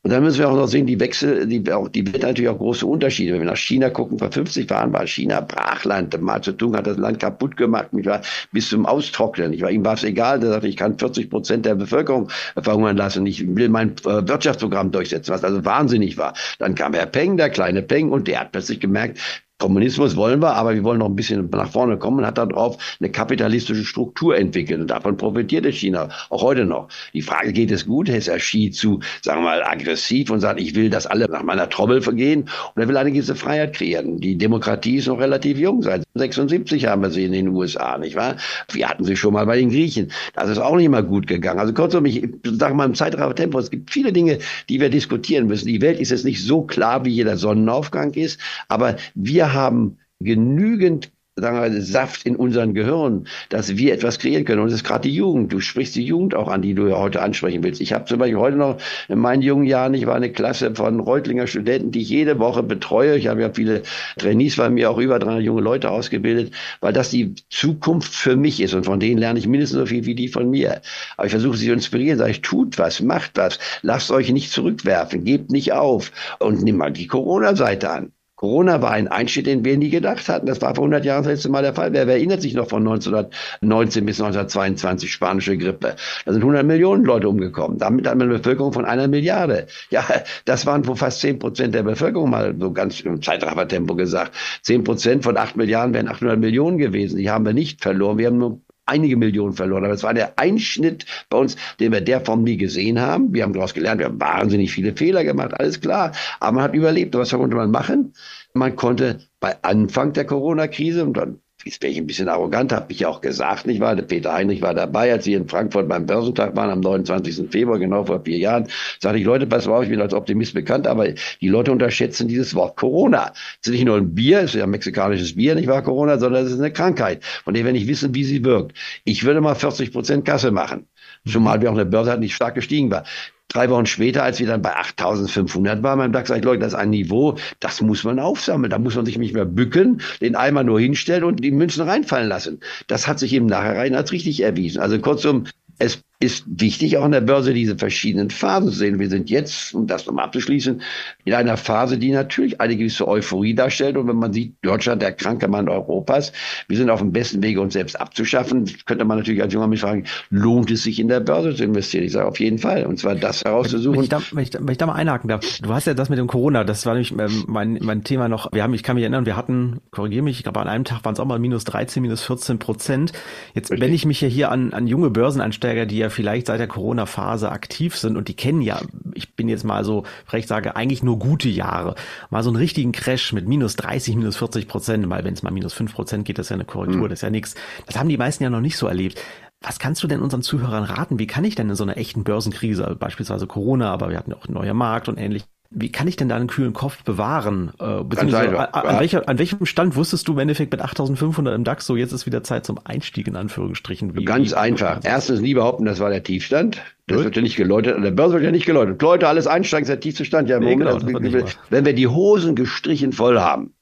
Und dann müssen wir auch noch sehen, die Wechsel, die, auch, die Welt natürlich auch große Unterschiede. Wenn wir nach China gucken, vor 50 Jahren war China Brachland. Mao Zedong hat das Land kaputt gemacht, mich war bis zum Austrocknen. Ich war, ihm war es egal, der sagte, ich kann 40 Prozent der Bevölkerung verhungern lassen. Ich will mein äh, Wirtschaftsprogramm durchsetzen, was also wahnsinnig war. Dann kam Herr Peng, der kleine Peng, und der hat plötzlich gemerkt, Kommunismus wollen wir, aber wir wollen noch ein bisschen nach vorne kommen und hat darauf eine kapitalistische Struktur entwickelt. Und davon profitierte China auch heute noch. Die Frage, geht es gut? Ist er Xi zu, sagen wir mal, aggressiv und sagt, ich will, dass alle nach meiner Trommel vergehen? Und er will eine gewisse Freiheit kreieren. Die Demokratie ist noch relativ jung. Seit 76 haben wir sie in den USA, nicht wahr? Wir hatten sie schon mal bei den Griechen. Das ist auch nicht mal gut gegangen. Also kurzum, ich sage mal im Zeitraffer-Tempo, es gibt viele Dinge, die wir diskutieren müssen. Die Welt ist jetzt nicht so klar, wie jeder Sonnenaufgang ist, aber wir haben genügend wir, Saft in unseren Gehirn, dass wir etwas kreieren können. Und es ist gerade die Jugend. Du sprichst die Jugend auch an, die du ja heute ansprechen willst. Ich habe zum Beispiel heute noch in meinen jungen Jahren, ich war eine Klasse von Reutlinger Studenten, die ich jede Woche betreue. Ich habe ja viele Trainees bei mir, auch über 300 junge Leute ausgebildet, weil das die Zukunft für mich ist. Und von denen lerne ich mindestens so viel wie die von mir. Aber ich versuche sie zu inspirieren, sage ich, tut was, macht was, lasst euch nicht zurückwerfen, gebt nicht auf und nimm mal die Corona-Seite an. Corona war ein Einschnitt, den wir nie gedacht hatten. Das war vor 100 Jahren das letzte Mal der Fall. Wer, wer erinnert sich noch von 1919 bis 1922 spanische Grippe? Da sind 100 Millionen Leute umgekommen. Damit hat man eine Bevölkerung von einer Milliarde. Ja, das waren wohl fast 10 Prozent der Bevölkerung, mal so ganz im Zeitraffertempo gesagt. 10 Prozent von 8 Milliarden wären 800 Millionen gewesen. Die haben wir nicht verloren. Wir haben nur einige Millionen verloren. Aber es war der Einschnitt bei uns, den wir der Form nie gesehen haben. Wir haben daraus gelernt, wir haben wahnsinnig viele Fehler gemacht, alles klar. Aber man hat überlebt. Und was konnte man machen? Man konnte bei Anfang der Corona-Krise, und dann jetzt wäre ich ein bisschen arrogant, habe ich ja auch gesagt, nicht wahr? Der Peter Heinrich war dabei, als wir in Frankfurt beim Börsentag waren am 29. Februar, genau vor vier Jahren, sagte ich, Leute, pass auf, ich bin als Optimist bekannt, aber die Leute unterschätzen dieses Wort Corona. Es ist nicht nur ein Bier, es ist ja mexikanisches Bier, nicht wahr, Corona, sondern es ist eine Krankheit, von der wir nicht wissen, wie sie wirkt. Ich würde mal 40 Prozent Kasse machen. Zumal wir auch eine Börse hatten, die stark gestiegen war. Drei Wochen später, als wir dann bei 8500 waren beim DAX, sage ich, Leute, das ist ein Niveau, das muss man aufsammeln. Da muss man sich nicht mehr bücken, den Eimer nur hinstellen und die Münzen reinfallen lassen. Das hat sich im Nachhinein als richtig erwiesen. Also kurzum, es ist wichtig, auch an der Börse diese verschiedenen Phasen zu sehen. Wir sind jetzt, um das nochmal abzuschließen, in einer Phase, die natürlich eine gewisse Euphorie darstellt. Und wenn man sieht, Deutschland, der kranke Mann Europas, wir sind auf dem besten Wege, uns selbst abzuschaffen, könnte man natürlich als junger Mensch fragen, lohnt es sich in der Börse zu investieren? Ich sage auf jeden Fall. Und zwar das herauszusuchen. Wenn ich da, wenn ich da, wenn ich da mal einhaken darf. Du hast ja das mit dem Corona, das war nämlich ähm, mein, mein Thema noch. Wir haben, ich kann mich erinnern, wir hatten, korrigiere mich, ich glaube an einem Tag waren es auch mal minus 13, minus 14 Prozent. Jetzt, Richtig. wenn ich mich ja hier an, an junge Börsenansteiger, die ja vielleicht seit der Corona-Phase aktiv sind und die kennen ja, ich bin jetzt mal so vielleicht sage, eigentlich nur gute Jahre. Mal so einen richtigen Crash mit minus 30, minus 40 Prozent, mal wenn es mal minus 5 Prozent geht, das ist ja eine Korrektur, mhm. das ist ja nichts. Das haben die meisten ja noch nicht so erlebt. Was kannst du denn unseren Zuhörern raten? Wie kann ich denn in so einer echten Börsenkrise, beispielsweise Corona, aber wir hatten ja auch einen neuen Markt und ähnlich, wie kann ich denn da einen kühlen Kopf bewahren? Äh, beziehungsweise an, an, welcher, an welchem Stand wusstest du im Endeffekt mit 8500 im DAX so, jetzt ist wieder Zeit zum Einstieg in Anführungsstrichen? Wie, Ganz wie, einfach. Erstens nie behaupten, das war der Tiefstand. Das Gut. wird ja nicht geläutet. An der Börse wird ja nicht geläutet. Leute, alles einsteigen, ist der tiefste Stand. Ja, nee, Moment, genau, wenn wir die Hosen gestrichen voll haben,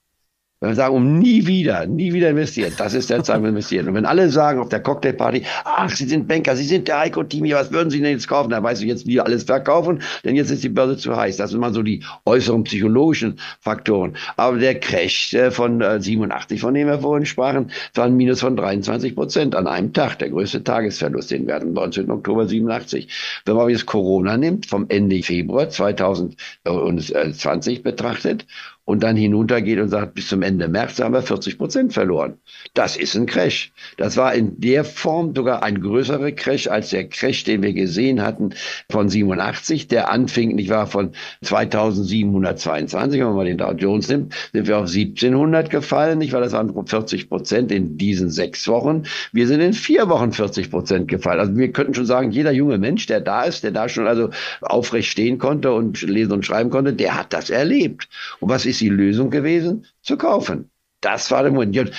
Wenn wir sagen, um nie wieder, nie wieder investieren, das ist der Zeit, investieren. Und wenn alle sagen auf der Cocktailparty, ach, Sie sind Banker, Sie sind der Heiko Timi, was würden Sie denn jetzt kaufen? Da weißt du jetzt, wie alles verkaufen, denn jetzt ist die Börse zu heiß. Das sind mal so die äußeren psychologischen Faktoren. Aber der Crash äh, von 87, äh, von dem wir vorhin sprachen, war ein Minus von 23 Prozent an einem Tag. Der größte Tagesverlust, den wir hatten, 19. Oktober 87. Wenn man jetzt Corona nimmt, vom Ende Februar 2020 betrachtet und dann hinuntergeht und sagt, bis zum Ende März haben wir 40 Prozent verloren. Das ist ein Crash. Das war in der Form sogar ein größerer Crash als der Crash, den wir gesehen hatten von 87. Der anfing, nicht wahr, von 2722, wenn man mal den Dow Jones nimmt, sind wir auf 1700 gefallen, nicht wahr? Das waren 40 Prozent in diesen sechs Wochen. Wir sind in vier Wochen 40 Prozent gefallen. Also wir könnten schon sagen, jeder junge Mensch, der da ist, der da schon also aufrecht stehen konnte und lesen und schreiben konnte, der hat das erlebt. Und was ist die Lösung gewesen? Zu kaufen. Das war der Moment.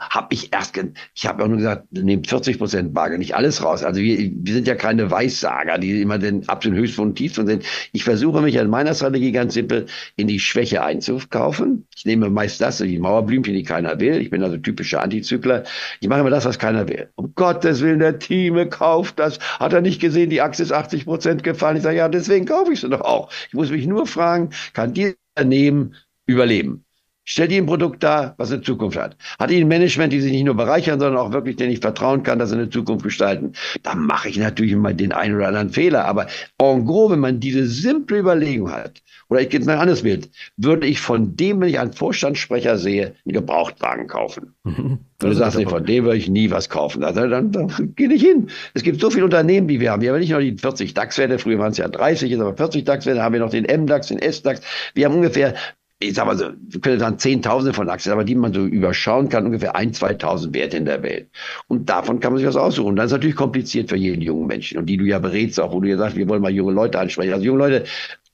Habe ich erst, ich habe auch nur gesagt, nehmt 40 Prozent Bargeld, nicht alles raus. Also wir, wir sind ja keine Weissager, die immer den absoluten Höchstpunkt und Tiefpunkt sind. Ich versuche mich an meiner Strategie ganz simpel in die Schwäche einzukaufen. Ich nehme meist das, die Mauerblümchen, die keiner will. Ich bin also typischer Antizykler. Ich mache immer das, was keiner will. Um Gottes Willen, der Team kauft das. Hat er nicht gesehen, die Aktie ist 80 Prozent gefallen. Ich sage, ja, deswegen kaufe ich sie doch auch. Ich muss mich nur fragen, kann dieser Unternehmen überleben? Stellt ihr ein Produkt dar, was eine Zukunft hat. Hat ihr ein Management, die sich nicht nur bereichern, sondern auch wirklich, denen ich vertrauen kann, dass sie eine Zukunft gestalten. Da mache ich natürlich mal den einen oder anderen Fehler. Aber en gros, wenn man diese simple Überlegung hat, oder ich gebe es ein anderes Bild, würde ich von dem, wenn ich einen Vorstandssprecher sehe, einen Gebrauchtwagen kaufen. Mhm. Wenn du sagst, nee, von dem würde ich nie was kaufen. Also dann, dann, dann geh nicht hin. Es gibt so viele Unternehmen, die wir haben. Wir haben nicht nur die 40 DAX-Werte, früher waren es ja 30, jetzt aber 40 DAX-Werte, haben wir noch den M-DAX, den S-DAX. Wir haben ungefähr ich sag mal so, wir können sagen Zehntausende von Aktien, aber die man so überschauen kann, ungefähr ein, 2000 Werte in der Welt. Und davon kann man sich was aussuchen. Das ist natürlich kompliziert für jeden jungen Menschen. Und die du ja berätst auch, wo du ja sagst, wir wollen mal junge Leute ansprechen. Also junge Leute,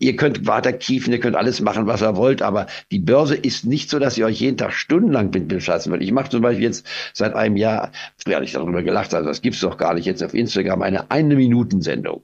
ihr könnt weiter kiefen, ihr könnt alles machen, was ihr wollt, aber die Börse ist nicht so, dass ihr euch jeden Tag stundenlang mit beschäftigen wollt. Ich mache zum Beispiel jetzt seit einem Jahr, früher hatte ich darüber gelacht, also das gibt's doch gar nicht, jetzt auf Instagram eine Eine-Minuten-Sendung.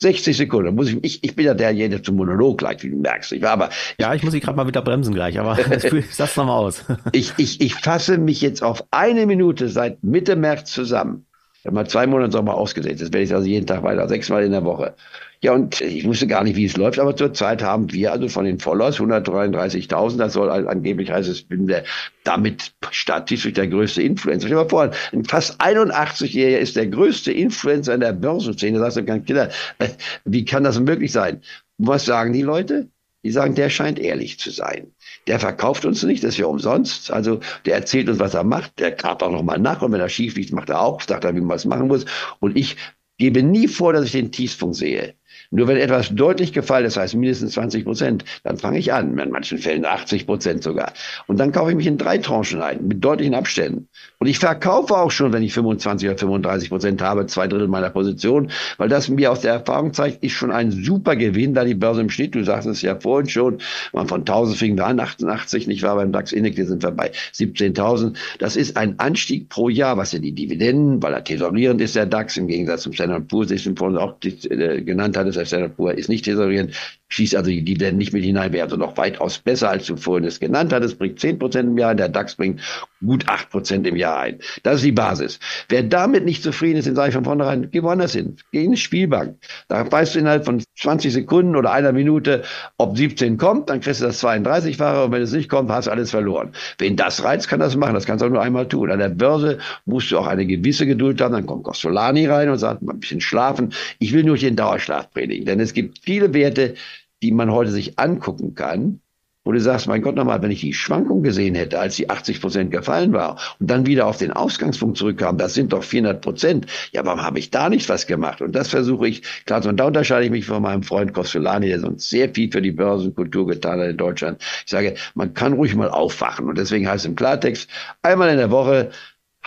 60 Sekunden. Muss ich, ich, ich bin ja derjenige, der zum Monolog gleich, wie du merkst. Ich war aber. Ja, ich muss sie gerade mal wieder bremsen gleich, aber sag's nochmal aus. ich, ich, ich fasse mich jetzt auf eine Minute seit Mitte März zusammen. Ich habe mal zwei Monate Sommer ausgesetzt. Das werde ich also jeden Tag weiter, sechsmal in der Woche. Ja, und ich wusste gar nicht, wie es läuft, aber zurzeit haben wir also von den Followers 133.000, das soll angeblich heißt, es bin der damit statistisch der größte Influencer. Stell dir mal vor, ein fast 81-Jähriger ist der größte Influencer in der Börsenszene. Da sagst du, ganz Kinder, äh, wie kann das möglich sein? Was sagen die Leute? Die sagen, der scheint ehrlich zu sein. Der verkauft uns nicht, das ist ja umsonst. Also der erzählt uns, was er macht. Der karrt auch nochmal nach und wenn er schief liegt, macht er auch, sagt er, wie man es machen muss. Und ich gebe nie vor, dass ich den Tiefpunkt sehe. Nur wenn etwas deutlich gefallen ist, das heißt mindestens 20 Prozent, dann fange ich an, in manchen Fällen 80 Prozent sogar. Und dann kaufe ich mich in drei Tranchen ein, mit deutlichen Abständen. Und ich verkaufe auch schon, wenn ich 25 oder 35 Prozent habe, zwei Drittel meiner Position, weil das mir aus der Erfahrung zeigt, ist schon ein super Gewinn, da die Börse im Schnitt, du sagst es ja vorhin schon, man von 1000 fing wir an, 88, nicht wahr, beim DAX Index, wir sind wir bei 17.000. Das ist ein Anstieg pro Jahr, was ja die Dividenden, weil er tesorierend ist, der DAX, im Gegensatz zum Standard Poor's, den ich vorhin auch äh, genannt hatte, das Standard Poor ist nicht tesorierend, schließt also die Dividenden nicht mit hinein, wäre also noch weitaus besser, als du vorhin es genannt hattest, bringt 10 Prozent im Jahr, der DAX bringt gut 8 Prozent im Jahr ein. Das ist die Basis. Wer damit nicht zufrieden ist, den sage ich von vornherein, geh woanders hin, geh in die Spielbank. Da weißt du innerhalb von 20 Sekunden oder einer Minute, ob 17 kommt, dann kriegst du das 32-fache und wenn es nicht kommt, hast du alles verloren. Wen das reizt, kann das machen, das kannst du auch nur einmal tun. An der Börse musst du auch eine gewisse Geduld haben, dann kommt Costolani rein und sagt, mal ein bisschen schlafen. Ich will nur den Dauerschlaf predigen, denn es gibt viele Werte, die man heute sich angucken kann, wo du sagst, mein Gott nochmal, wenn ich die Schwankung gesehen hätte, als die 80 Prozent gefallen war und dann wieder auf den Ausgangspunkt zurückkam, das sind doch 400 Prozent. Ja, warum habe ich da nicht was gemacht? Und das versuche ich, klar, und da unterscheide ich mich von meinem Freund Kostolani, der sonst sehr viel für die Börsenkultur getan hat in Deutschland. Ich sage, man kann ruhig mal aufwachen. Und deswegen heißt es im Klartext, einmal in der Woche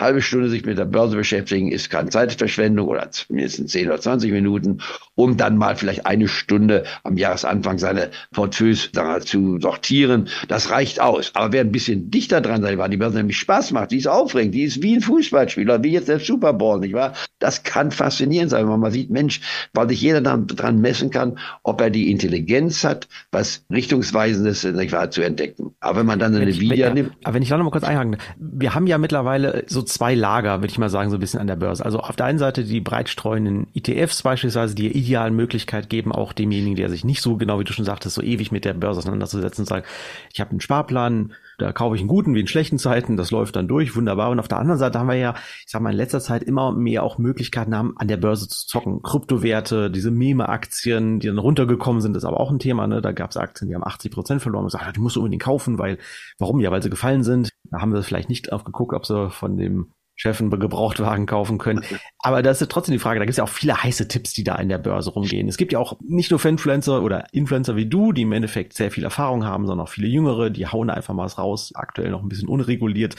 halbe Stunde sich mit der Börse beschäftigen, ist keine Zeitverschwendung oder mindestens 10 oder 20 Minuten, um dann mal vielleicht eine Stunde am Jahresanfang seine Portfolios zu sortieren. Das reicht aus. Aber wer ein bisschen dichter dran sein, weil die Börse nämlich Spaß macht, die ist aufregend, die ist wie ein Fußballspieler, wie jetzt der Super Bowl, nicht wahr? Das kann faszinierend sein, wenn man sieht, Mensch, weil sich jeder dann dran messen kann, ob er die Intelligenz hat, was Richtungsweisendes nicht wahr, zu entdecken. Aber wenn man dann eine Nvidia wenn, nimmt. Aber wenn ich da noch mal kurz einhaken, wir haben ja mittlerweile so zwei Lager, würde ich mal sagen, so ein bisschen an der Börse. Also auf der einen Seite die breitstreuenden ETFs beispielsweise, die idealen Möglichkeit geben, auch demjenigen, der sich nicht so genau, wie du schon sagtest, so ewig mit der Börse auseinanderzusetzen und sagen, ich habe einen Sparplan, da kaufe ich einen guten wie in schlechten Zeiten, das läuft dann durch, wunderbar. Und auf der anderen Seite haben wir ja, ich sag mal, in letzter Zeit immer mehr auch Möglichkeiten haben, an der Börse zu zocken. Kryptowerte, diese Meme-Aktien, die dann runtergekommen sind, ist aber auch ein Thema. Ne? Da gab es Aktien, die haben 80 Prozent verloren und gesagt, die musst du unbedingt kaufen, weil, warum? Ja, weil sie gefallen sind. Da haben wir vielleicht nicht aufgeguckt, ob sie von dem Chef einen Gebrauchtwagen kaufen können. Aber das ist trotzdem die Frage, da gibt es ja auch viele heiße Tipps, die da in der Börse rumgehen. Es gibt ja auch nicht nur Fanfluencer oder Influencer wie du, die im Endeffekt sehr viel Erfahrung haben, sondern auch viele Jüngere, die hauen einfach mal was raus, aktuell noch ein bisschen unreguliert.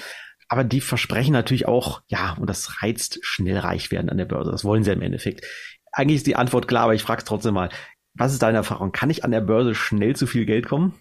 Aber die versprechen natürlich auch, ja, und das reizt schnell reich werden an der Börse. Das wollen sie im Endeffekt. Eigentlich ist die Antwort klar, aber ich frage es trotzdem mal. Was ist deine Erfahrung? Kann ich an der Börse schnell zu viel Geld kommen?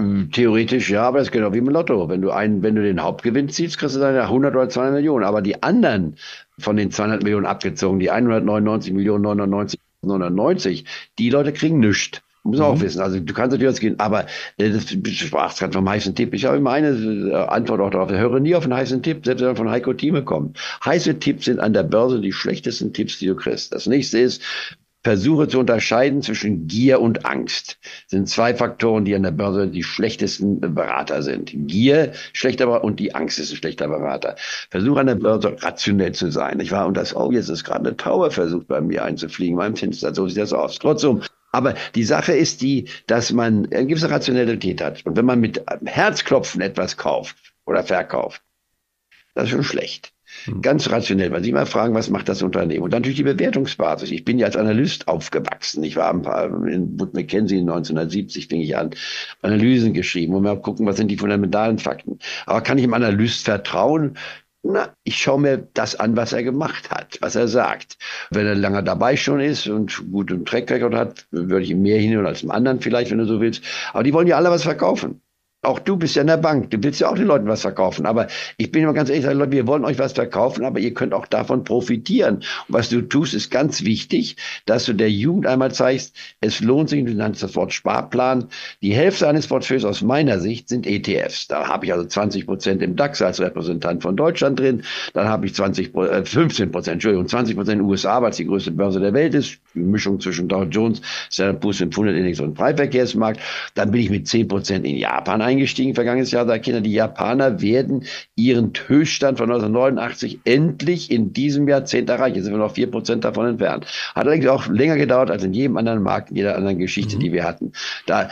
Hm, theoretisch ja, aber das ist genau wie im Lotto. Wenn du einen, wenn du den Hauptgewinn ziehst, kriegst du dann 100 oder 200 Millionen. Aber die anderen von den 200 Millionen abgezogen, die 199 Millionen 99 99, die Leute kriegen nichts. Muss mhm. auch wissen. Also du kannst natürlich gehen, aber äh, das, du sprachst gerade vom heißen Tipp. Ich habe immer eine äh, Antwort auch darauf. Ich höre nie auf einen heißen Tipp, selbst wenn er von Heiko Thieme kommt. Heiße Tipps sind an der Börse die schlechtesten Tipps, die du kriegst. Das nächste ist, versuche zu unterscheiden zwischen Gier und Angst. Sind zwei Faktoren, die an der Börse die schlechtesten Berater sind. Gier, schlechter Berater und die Angst ist ein schlechter Berater. Versuche an der Börse rationell zu sein. Ich war und das, oh, jetzt ist gerade eine Taube versucht bei mir einzufliegen, meinem Fenster, so sieht das aus. Trotzdem, aber die Sache ist die, dass man eine gewisse Rationalität hat. Und wenn man mit Herzklopfen etwas kauft oder verkauft, das ist schon schlecht. Hm. Ganz rationell, weil Sie mal fragen, was macht das Unternehmen? Und dann natürlich die Bewertungsbasis. Ich bin ja als Analyst aufgewachsen. Ich war ein paar, in Wood Mackenzie 1970 fing ich an, Analysen geschrieben und mal gucken, was sind die fundamentalen Fakten. Aber kann ich dem Analyst vertrauen? Na, ich schaue mir das an, was er gemacht hat, was er sagt. Wenn er lange dabei schon ist und guten Track Record hat, würde ich ihm mehr hin als dem anderen vielleicht, wenn du so willst. Aber die wollen ja alle was verkaufen. Auch du bist ja in der Bank. Du willst ja auch den Leuten was verkaufen. Aber ich bin immer ganz ehrlich, Leute, wir wollen euch was verkaufen, aber ihr könnt auch davon profitieren. Und was du tust, ist ganz wichtig, dass du der Jugend einmal zeigst, es lohnt sich, du nannst das Wort Sparplan. Die Hälfte eines Portfolios aus meiner Sicht sind ETFs. Da habe ich also 20 Prozent im DAX als Repräsentant von Deutschland drin. Dann habe ich 20, äh, 15 Prozent, Entschuldigung, 20 Prozent USA, weil es die größte Börse der Welt ist. Mischung zwischen Dow Jones, Standard Poor's 500 Index und Freiverkehrsmarkt. Dann bin ich mit 10 Prozent in Japan eingestiegen vergangenes Jahr, da Kinder, die Japaner werden ihren Höchststand von 1989 endlich in diesem Jahrzehnt erreichen. Jetzt sind wir noch vier Prozent davon entfernt. Hat allerdings auch länger gedauert als in jedem anderen Markt, in jeder anderen Geschichte, mhm. die wir hatten. Da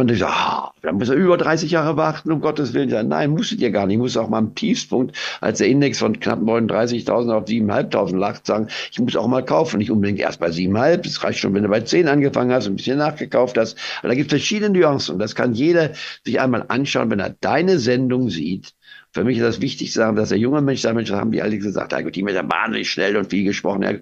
und ich sage, ah, da muss er über 30 Jahre warten, um Gottes Willen. Sagen, nein, musstet ihr gar nicht. Ich muss auch mal am Tiefspunkt, als der Index von knapp 39.000 auf 7.500 lag, sagen, ich muss auch mal kaufen. Nicht unbedingt erst bei 7.500. Das reicht schon, wenn du bei 10 angefangen hast und ein bisschen nachgekauft hast. Aber da gibt es verschiedene Nuancen. Und das kann jeder sich einmal anschauen, wenn er deine Sendung sieht für mich ist das wichtig zu sagen, dass der junge Mensch, der Mensch, haben die alle gesagt, Herr Gott, die mit wahnsinnig schnell und viel gesprochen. Herr,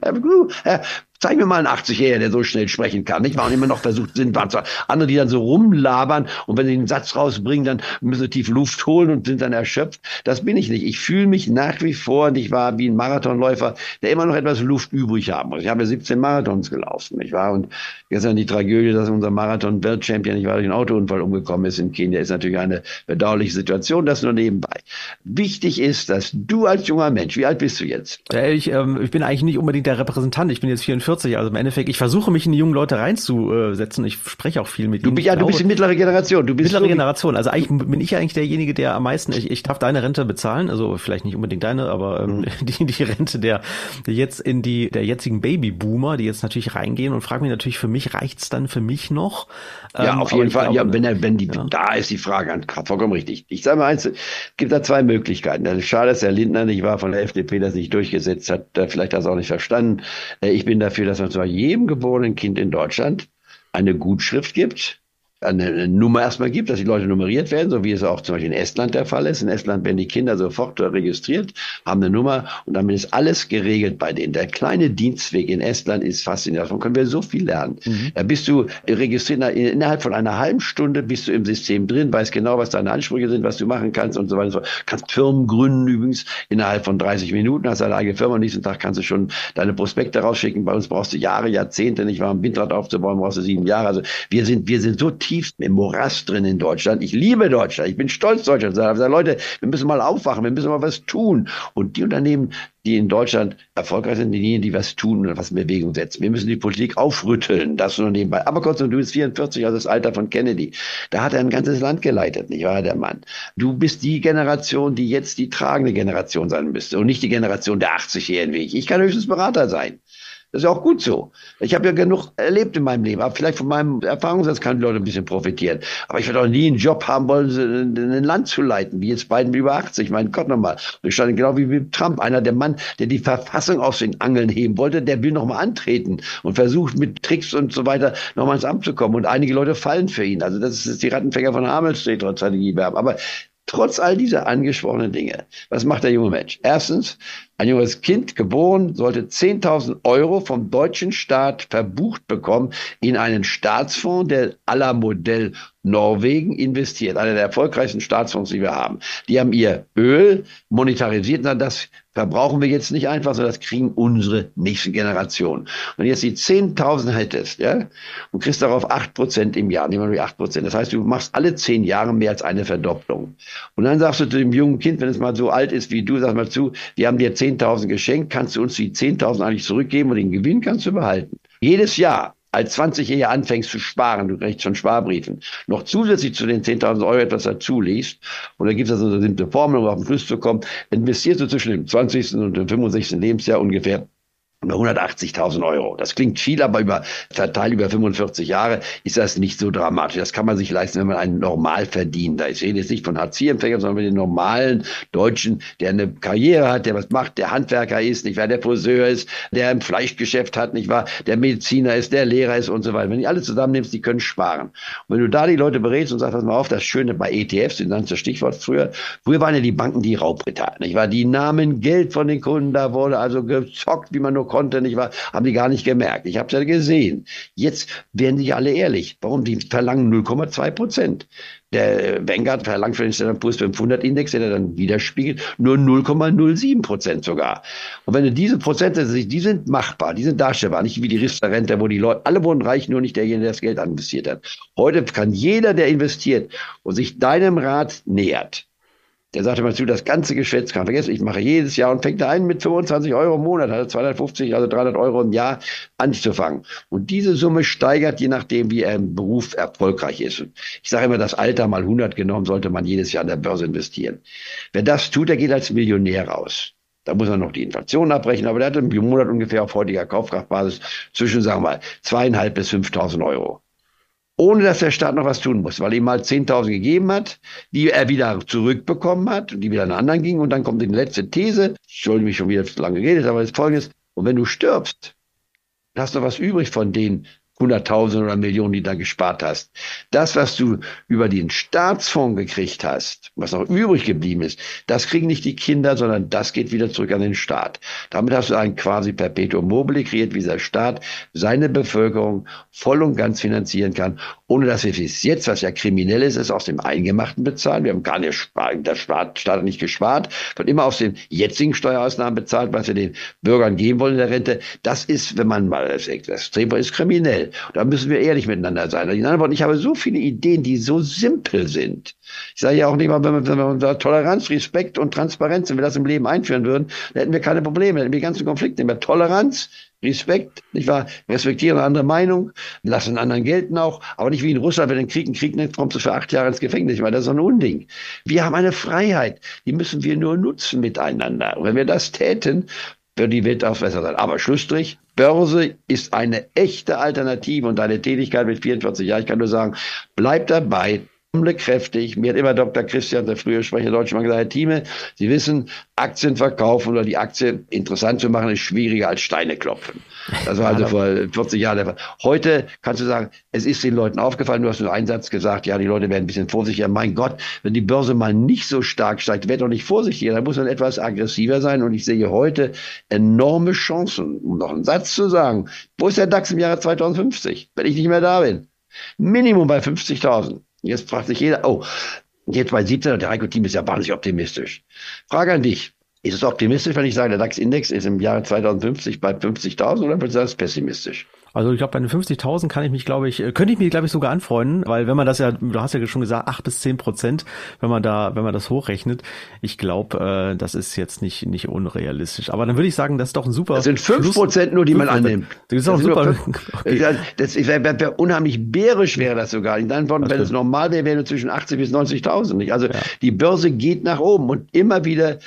Herr, Zeig mir mal einen 80-Jähriger, der so schnell sprechen kann. Nicht? Warum immer noch versucht sind, andere, die dann so rumlabern und wenn sie den Satz rausbringen, dann müssen sie tief Luft holen und sind dann erschöpft. Das bin ich nicht. Ich fühle mich nach wie vor, und ich war wie ein Marathonläufer, der immer noch etwas Luft übrig haben muss. Ich habe ja 17 Marathons gelaufen, nicht wahr? Und gestern die Tragödie, dass unser Marathon-Weltchampion, ich war durch einen Autounfall umgekommen ist in Kenia, ist natürlich eine bedauerliche Situation, das nur nebenbei. Wichtig ist, dass du als junger Mensch, wie alt bist du jetzt? Ich, ähm, ich bin eigentlich nicht unbedingt der Repräsentant, ich bin jetzt 44 40, also im Endeffekt, ich versuche mich in die jungen Leute reinzusetzen. Ich spreche auch viel mit du, ihnen. Ja, du bist die mittlere Generation. Du bist mittlere Generation. Also eigentlich bin ich eigentlich derjenige, der am meisten, ich, ich darf deine Rente bezahlen, also vielleicht nicht unbedingt deine, aber ähm, mhm. die, die Rente der, der jetzt in die, der jetzigen Babyboomer, die jetzt natürlich reingehen und frage mich natürlich, für mich reicht's dann für mich noch? Ja, ähm, auf jeden Fall. Glaube, ja, wenn er, wenn die, ja. da ist die Frage an, vollkommen richtig. Ich sage mal eins, es gibt da zwei Möglichkeiten. Also schade, dass Herr Lindner nicht war von der FDP, das nicht durchgesetzt hat. Vielleicht hat er es auch nicht verstanden. Äh, ich bin dafür, dass man zwar jedem geborenen Kind in Deutschland eine Gutschrift gibt, eine Nummer erstmal gibt, dass die Leute nummeriert werden, so wie es auch zum Beispiel in Estland der Fall ist. In Estland werden die Kinder sofort registriert, haben eine Nummer und damit ist alles geregelt bei denen. Der kleine Dienstweg in Estland ist faszinierend. Davon können wir so viel lernen. Mhm. Da bist du registriert, innerhalb von einer halben Stunde bist du im System drin, weißt genau, was deine Ansprüche sind, was du machen kannst und so weiter. Kannst Firmen gründen übrigens innerhalb von 30 Minuten, hast deine eigene Firma und nächsten Tag kannst du schon deine Prospekte rausschicken. Bei uns brauchst du Jahre, Jahrzehnte, nicht wahr? Ein Windrad aufzubauen, brauchst du sieben Jahre. Also wir sind, wir sind so tief im Morast drin in Deutschland. Ich liebe Deutschland. Ich bin stolz, Deutschland. Ich sage, Leute, wir müssen mal aufwachen. Wir müssen mal was tun. Und die Unternehmen, die in Deutschland erfolgreich sind, diejenigen, die was tun und was in Bewegung setzen. Wir müssen die Politik aufrütteln, das nur nebenbei. Aber kurz, du bist 44, also das Alter von Kennedy. Da hat er ein ganzes Land geleitet, nicht wahr, der Mann? Du bist die Generation, die jetzt die tragende Generation sein müsste und nicht die Generation der 80-Jährigen wie ich. Ich kann höchstens Berater sein. Das ist ja auch gut so. Ich habe ja genug erlebt in meinem Leben. Aber vielleicht von meinem Erfahrungssatz kann die Leute ein bisschen profitieren. Aber ich werde auch nie einen Job haben wollen, ein Land zu leiten, wie jetzt Biden über 80. Mein Gott nochmal. Ich stand genau wie mit Trump. Einer der Mann, der die Verfassung aus den Angeln heben wollte, der will nochmal antreten und versucht mit Tricks und so weiter nochmal ins Amt zu kommen. Und einige Leute fallen für ihn. Also das ist die Rattenfänger von Hamel Strategie. Aber Trotz all dieser angesprochenen Dinge, was macht der junge Mensch? Erstens, ein junges Kind geboren sollte 10.000 Euro vom deutschen Staat verbucht bekommen in einen Staatsfonds, der la Modell Norwegen investiert, einer der erfolgreichsten Staatsfonds, die wir haben. Die haben ihr Öl monetarisiert und das verbrauchen wir jetzt nicht einfach, sondern das kriegen unsere nächsten Generationen. Und jetzt die 10.000 hättest, ja, und kriegst darauf 8% im Jahr, nehmen wir nur 8%. Das heißt, du machst alle 10 Jahre mehr als eine Verdopplung. Und dann sagst du zu dem jungen Kind, wenn es mal so alt ist wie du, sag mal zu, wir haben dir 10.000 geschenkt, kannst du uns die 10.000 eigentlich zurückgeben und den Gewinn kannst du behalten. Jedes Jahr als 20-Jähriger anfängst zu sparen, du kriegst schon Sparbriefen, noch zusätzlich zu den 10.000 Euro etwas dazu liest, und da gibt es also eine simple Formel, um auf den Schluss zu kommen, investierst du zwischen dem 20. und dem 65. Lebensjahr ungefähr 180.000 Euro. Das klingt viel, aber über verteilt über 45 Jahre ist das nicht so dramatisch. Das kann man sich leisten, wenn man einen Normalverdiener ist. Ich rede jetzt nicht von Hartz-IV-Empfängern, sondern mit den normalen Deutschen, der eine Karriere hat, der was macht, der Handwerker ist, nicht wahr, der Friseur ist, der ein Fleischgeschäft hat, nicht wahr, der Mediziner ist, der Lehrer ist und so weiter. Wenn die alle zusammennimmst, die können sparen. Und wenn du da die Leute berätst und sagst, pass mal auf, das Schöne bei ETFs, das ist das Stichwort früher, früher waren ja die Banken die Raubritter, nicht wahr? Die nahmen Geld von den Kunden, da wurde also gezockt, wie man nur konnte, nicht wahr? Haben die gar nicht gemerkt. Ich habe es ja gesehen. Jetzt werden die alle ehrlich. Warum? Die verlangen 0,2 Prozent. Der Vanguard verlangt für den Standard Poor's 500 Index, der dann widerspiegelt, nur 0,07 Prozent sogar. Und wenn du diese Prozente, die sind machbar, die sind darstellbar, nicht wie die Riester-Rente, wo die Leute, alle wurden reich, nur nicht derjenige, der das Geld investiert hat. Heute kann jeder, der investiert und sich deinem Rat nähert, der sagte mal zu, das ganze Geschwätz kann vergessen. Ich mache jedes Jahr und fängt da ein mit 25 Euro im Monat, hat 250, also 300 Euro im Jahr anzufangen. Und diese Summe steigert, je nachdem, wie er im Beruf erfolgreich ist. Ich sage immer, das Alter mal 100 genommen, sollte man jedes Jahr an der Börse investieren. Wer das tut, der geht als Millionär raus. Da muss er noch die Inflation abbrechen, aber der hat im Monat ungefähr auf heutiger Kaufkraftbasis zwischen, sagen wir mal, zweieinhalb bis 5.000 Euro ohne dass der Staat noch was tun muss, weil ihm mal 10.000 gegeben hat, die er wieder zurückbekommen hat, die wieder an anderen gingen. Und dann kommt die letzte These, ich sollte mich schon wieder zu lange geredet, aber das ist folgendes. Und wenn du stirbst, hast du was übrig von den Hunderttausend oder Millionen, die du gespart hast. Das, was du über den Staatsfonds gekriegt hast, was noch übrig geblieben ist, das kriegen nicht die Kinder, sondern das geht wieder zurück an den Staat. Damit hast du ein quasi Perpetuum mobile kreiert, wie der Staat seine Bevölkerung voll und ganz finanzieren kann, ohne dass wir bis jetzt, was ja kriminell ist, es aus dem Eingemachten bezahlen. Wir haben gar nicht, der Staat, Staat hat nicht gespart, wird immer aus den jetzigen Steuerausnahmen bezahlt, was wir den Bürgern geben wollen in der Rente. Das ist, wenn man mal das extrem ist, kriminell. Da müssen wir ehrlich miteinander sein. In anderen Worten, ich habe so viele Ideen, die so simpel sind. Ich sage ja auch nicht mal, wenn wir, wenn wir unser Toleranz, Respekt und Transparenz, wenn wir das im Leben einführen würden, dann hätten wir keine Probleme, dann hätten wir die ganzen Konflikte nicht mehr. Toleranz, Respekt, nicht wahr? Respektieren eine andere Meinung, lassen anderen gelten auch, aber nicht wie in Russland, wenn ein Krieg ein Krieg nennt, kommst du für acht Jahre ins Gefängnis. Meine, das ist ein Unding. Wir haben eine Freiheit, die müssen wir nur nutzen miteinander. Und wenn wir das täten, wird die Welt auch besser sein. Aber Schlussstrich, Börse ist eine echte Alternative und deine Tätigkeit mit 44 Jahren, ich kann nur sagen, bleib dabei, kräftig. Mir hat immer Dr. Christian, der frühere Sprecher der Deutschen Bank, gesagt, Herr Thieme, Sie wissen, Aktien verkaufen oder die Aktie interessant zu machen, ist schwieriger als Steine klopfen. Das war also vor 40 Jahren der Fall. Heute kannst du sagen, es ist den Leuten aufgefallen, du hast nur einen Satz gesagt, ja, die Leute werden ein bisschen vorsichtiger. Mein Gott, wenn die Börse mal nicht so stark steigt, wird doch nicht vorsichtiger, dann muss man etwas aggressiver sein. Und ich sehe heute enorme Chancen, um noch einen Satz zu sagen. Wo ist der DAX im Jahre 2050, wenn ich nicht mehr da bin? Minimum bei 50.000. Jetzt fragt sich jeder, oh, jetzt bei 17, der Heiko-Team ist ja wahnsinnig optimistisch. Frage an dich. Ist es optimistisch, wenn ich sage, der DAX-Index ist im Jahre 2050 bei 50.000 oder wird das pessimistisch? Also ich glaube, bei den 50.000 kann ich mich, glaube ich, äh, könnte ich mich, glaube ich, sogar anfreunden, weil wenn man das ja, du hast ja schon gesagt, acht bis zehn Prozent, wenn man da, wenn man das hochrechnet, ich glaube, äh, das ist jetzt nicht nicht unrealistisch. Aber dann würde ich sagen, das ist doch ein super. Das sind fünf Prozent nur, die man annimmt. Das ist auch super. Okay. Das wäre wär unheimlich bärisch wäre das sogar. In deinen Worten, wenn es normal wäre, wäre es zwischen 80 bis 90.000. Also ja. die Börse geht nach oben und immer wieder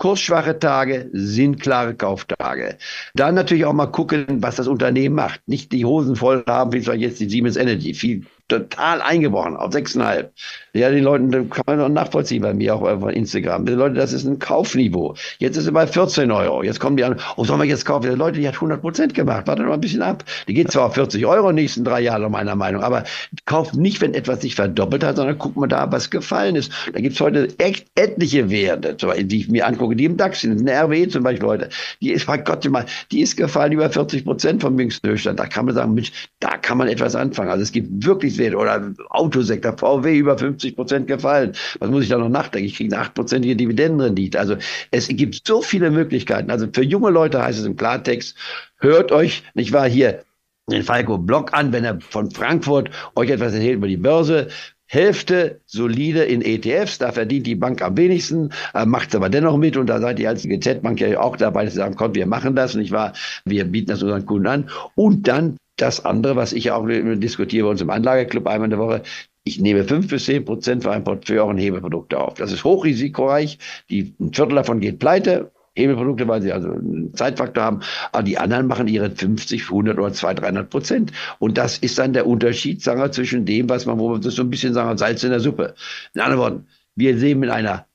Kursschwache Tage sind klare Kauftage. Dann natürlich auch mal gucken, was das Unternehmen macht. Nicht die Hosen voll haben, wie jetzt die Siemens Energy. Viel total eingebrochen auf 6,5. Ja, die Leute, das kann man noch nachvollziehen bei mir auch auf Instagram. Die Leute, das ist ein Kaufniveau. Jetzt ist es bei 14 Euro. Jetzt kommen die an, oh, sollen wir jetzt kaufen? Die Leute, die hat 100 Prozent gemacht. Warte noch ein bisschen ab. Die geht zwar auf 40 Euro in den nächsten drei Jahren, meiner Meinung, aber kauft nicht, wenn etwas sich verdoppelt hat, sondern guckt mal da, was gefallen ist. Da gibt's heute echt etliche Werte, die ich mir angucke, die im DAX sind. Eine RWE zum Beispiel heute. Die ist, mein Gott, die ist gefallen über 40 Prozent vom jüngsten Höchststand. Da kann man sagen, Mensch, da kann man etwas anfangen. Also es gibt wirklich Werte oder Autosektor, VW über 50 Prozent gefallen. Was muss ich da noch nachdenken? Ich kriege eine 8-prozentige Dividendenrendite. Also es gibt so viele Möglichkeiten. Also für junge Leute heißt es im Klartext, hört euch, nicht wahr, hier den Falco Blog an, wenn er von Frankfurt euch etwas erzählt über die Börse. Hälfte solide in ETFs, da verdient die Bank am wenigsten, äh, macht aber dennoch mit und da seid ihr als GZ-Bank ja auch dabei, dass ihr sagen könnt, wir machen das, nicht wahr? Wir bieten das unseren Kunden an. Und dann das andere, was ich auch diskutiere bei uns im Anlageclub einmal in der Woche, ich nehme fünf bis zehn Prozent für ein Portfolio und Hebelprodukte auf. Das ist hochrisikoreich. Die, ein Viertel davon geht pleite. Hebelprodukte, weil sie also einen Zeitfaktor haben. Aber die anderen machen ihre 50, 100 oder 200, 300 Prozent. Und das ist dann der Unterschied, sagen wir, zwischen dem, was man, wo wir das so ein bisschen sagen, Salz in der Suppe. In anderen Worten, wir sehen in einer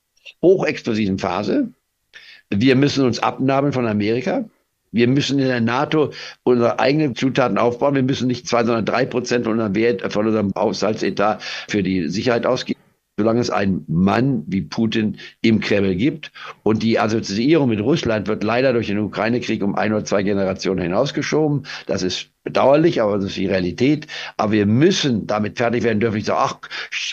hochexplosiven Phase. Wir müssen uns abnabeln von Amerika. Wir müssen in der NATO unsere eigenen Zutaten aufbauen. Wir müssen nicht zwei, sondern drei Prozent von unserem Wert, von unserem Haushaltsetat für die Sicherheit ausgeben solange es einen Mann wie Putin im Kreml gibt. Und die Assoziierung mit Russland wird leider durch den Ukraine-Krieg um ein oder zwei Generationen hinausgeschoben. Das ist bedauerlich, aber das ist die Realität. Aber wir müssen damit fertig werden, dürfen nicht sagen, ach,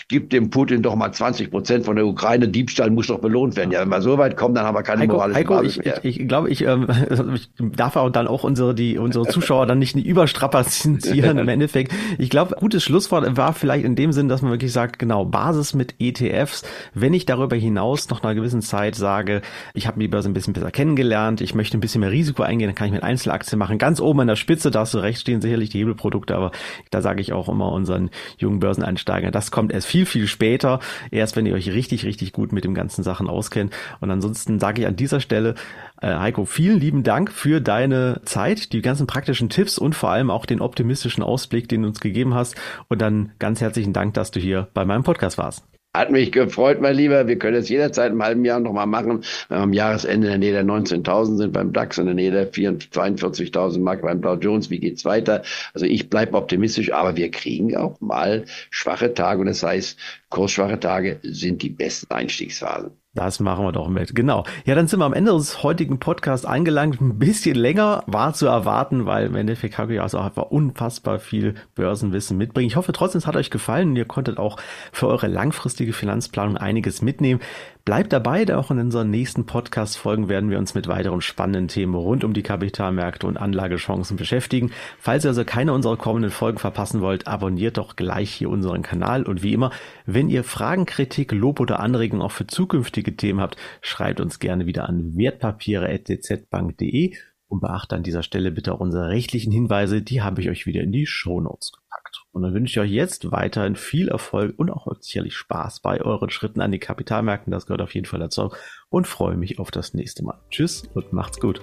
gib dem Putin doch mal 20 Prozent von der Ukraine, Diebstahl muss doch belohnt werden. Ja, wenn wir so weit kommen, dann haben wir keine Heiko, moralische Heiko, Basis ich, mehr. Ich, ich glaube, ich, ähm, ich darf auch dann auch unsere, die, unsere Zuschauer dann nicht überstrapazieren im Endeffekt. Ich glaube, gutes Schlusswort war vielleicht in dem Sinn, dass man wirklich sagt, genau, Basis mit ETFs. Wenn ich darüber hinaus noch einer gewissen Zeit sage, ich habe die Börse ein bisschen besser kennengelernt, ich möchte ein bisschen mehr Risiko eingehen, dann kann ich mit Einzelaktien machen. Ganz oben an der Spitze, da hast du recht, stehen sicherlich die Hebelprodukte, aber da sage ich auch immer unseren jungen Börseneinsteigern, das kommt erst viel, viel später, erst wenn ihr euch richtig, richtig gut mit dem ganzen Sachen auskennt. Und ansonsten sage ich an dieser Stelle, äh, Heiko, vielen lieben Dank für deine Zeit, die ganzen praktischen Tipps und vor allem auch den optimistischen Ausblick, den du uns gegeben hast. Und dann ganz herzlichen Dank, dass du hier bei meinem Podcast warst. Hat mich gefreut, mein Lieber. Wir können es jederzeit im halben Jahr nochmal machen. Wenn wir am Jahresende in der Nähe der 19.000 sind beim DAX, in der Nähe der 42.000 Mark beim Dow Jones. Wie geht's weiter? Also ich bleibe optimistisch, aber wir kriegen auch mal schwache Tage. Und das heißt, kursschwache Tage sind die besten Einstiegsphasen. Das machen wir doch mit. Genau. Ja, dann sind wir am Ende des heutigen Podcasts angelangt. Ein bisschen länger war zu erwarten, weil im Endeffekt habe ich also einfach unfassbar viel Börsenwissen mitbringen. Ich hoffe trotzdem, es hat euch gefallen und ihr konntet auch für eure langfristige Finanzplanung einiges mitnehmen. Bleibt dabei, denn auch in unseren nächsten Podcast-Folgen werden wir uns mit weiteren spannenden Themen rund um die Kapitalmärkte und Anlagechancen beschäftigen. Falls ihr also keine unserer kommenden Folgen verpassen wollt, abonniert doch gleich hier unseren Kanal und wie immer, wenn ihr Fragen, Kritik, Lob oder Anregungen auch für zukünftige Themen habt, schreibt uns gerne wieder an wertpapiere.dzbank.de und beachtet an dieser Stelle bitte auch unsere rechtlichen Hinweise, die habe ich euch wieder in die Show Notes gepackt. Und dann wünsche ich euch jetzt weiterhin viel Erfolg und auch sicherlich Spaß bei euren Schritten an die Kapitalmärkten. Das gehört auf jeden Fall dazu. Und freue mich auf das nächste Mal. Tschüss und macht's gut.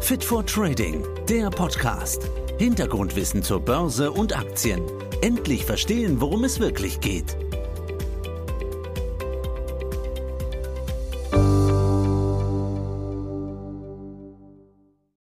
Fit for Trading, der Podcast. Hintergrundwissen zur Börse und Aktien Endlich verstehen, worum es wirklich geht.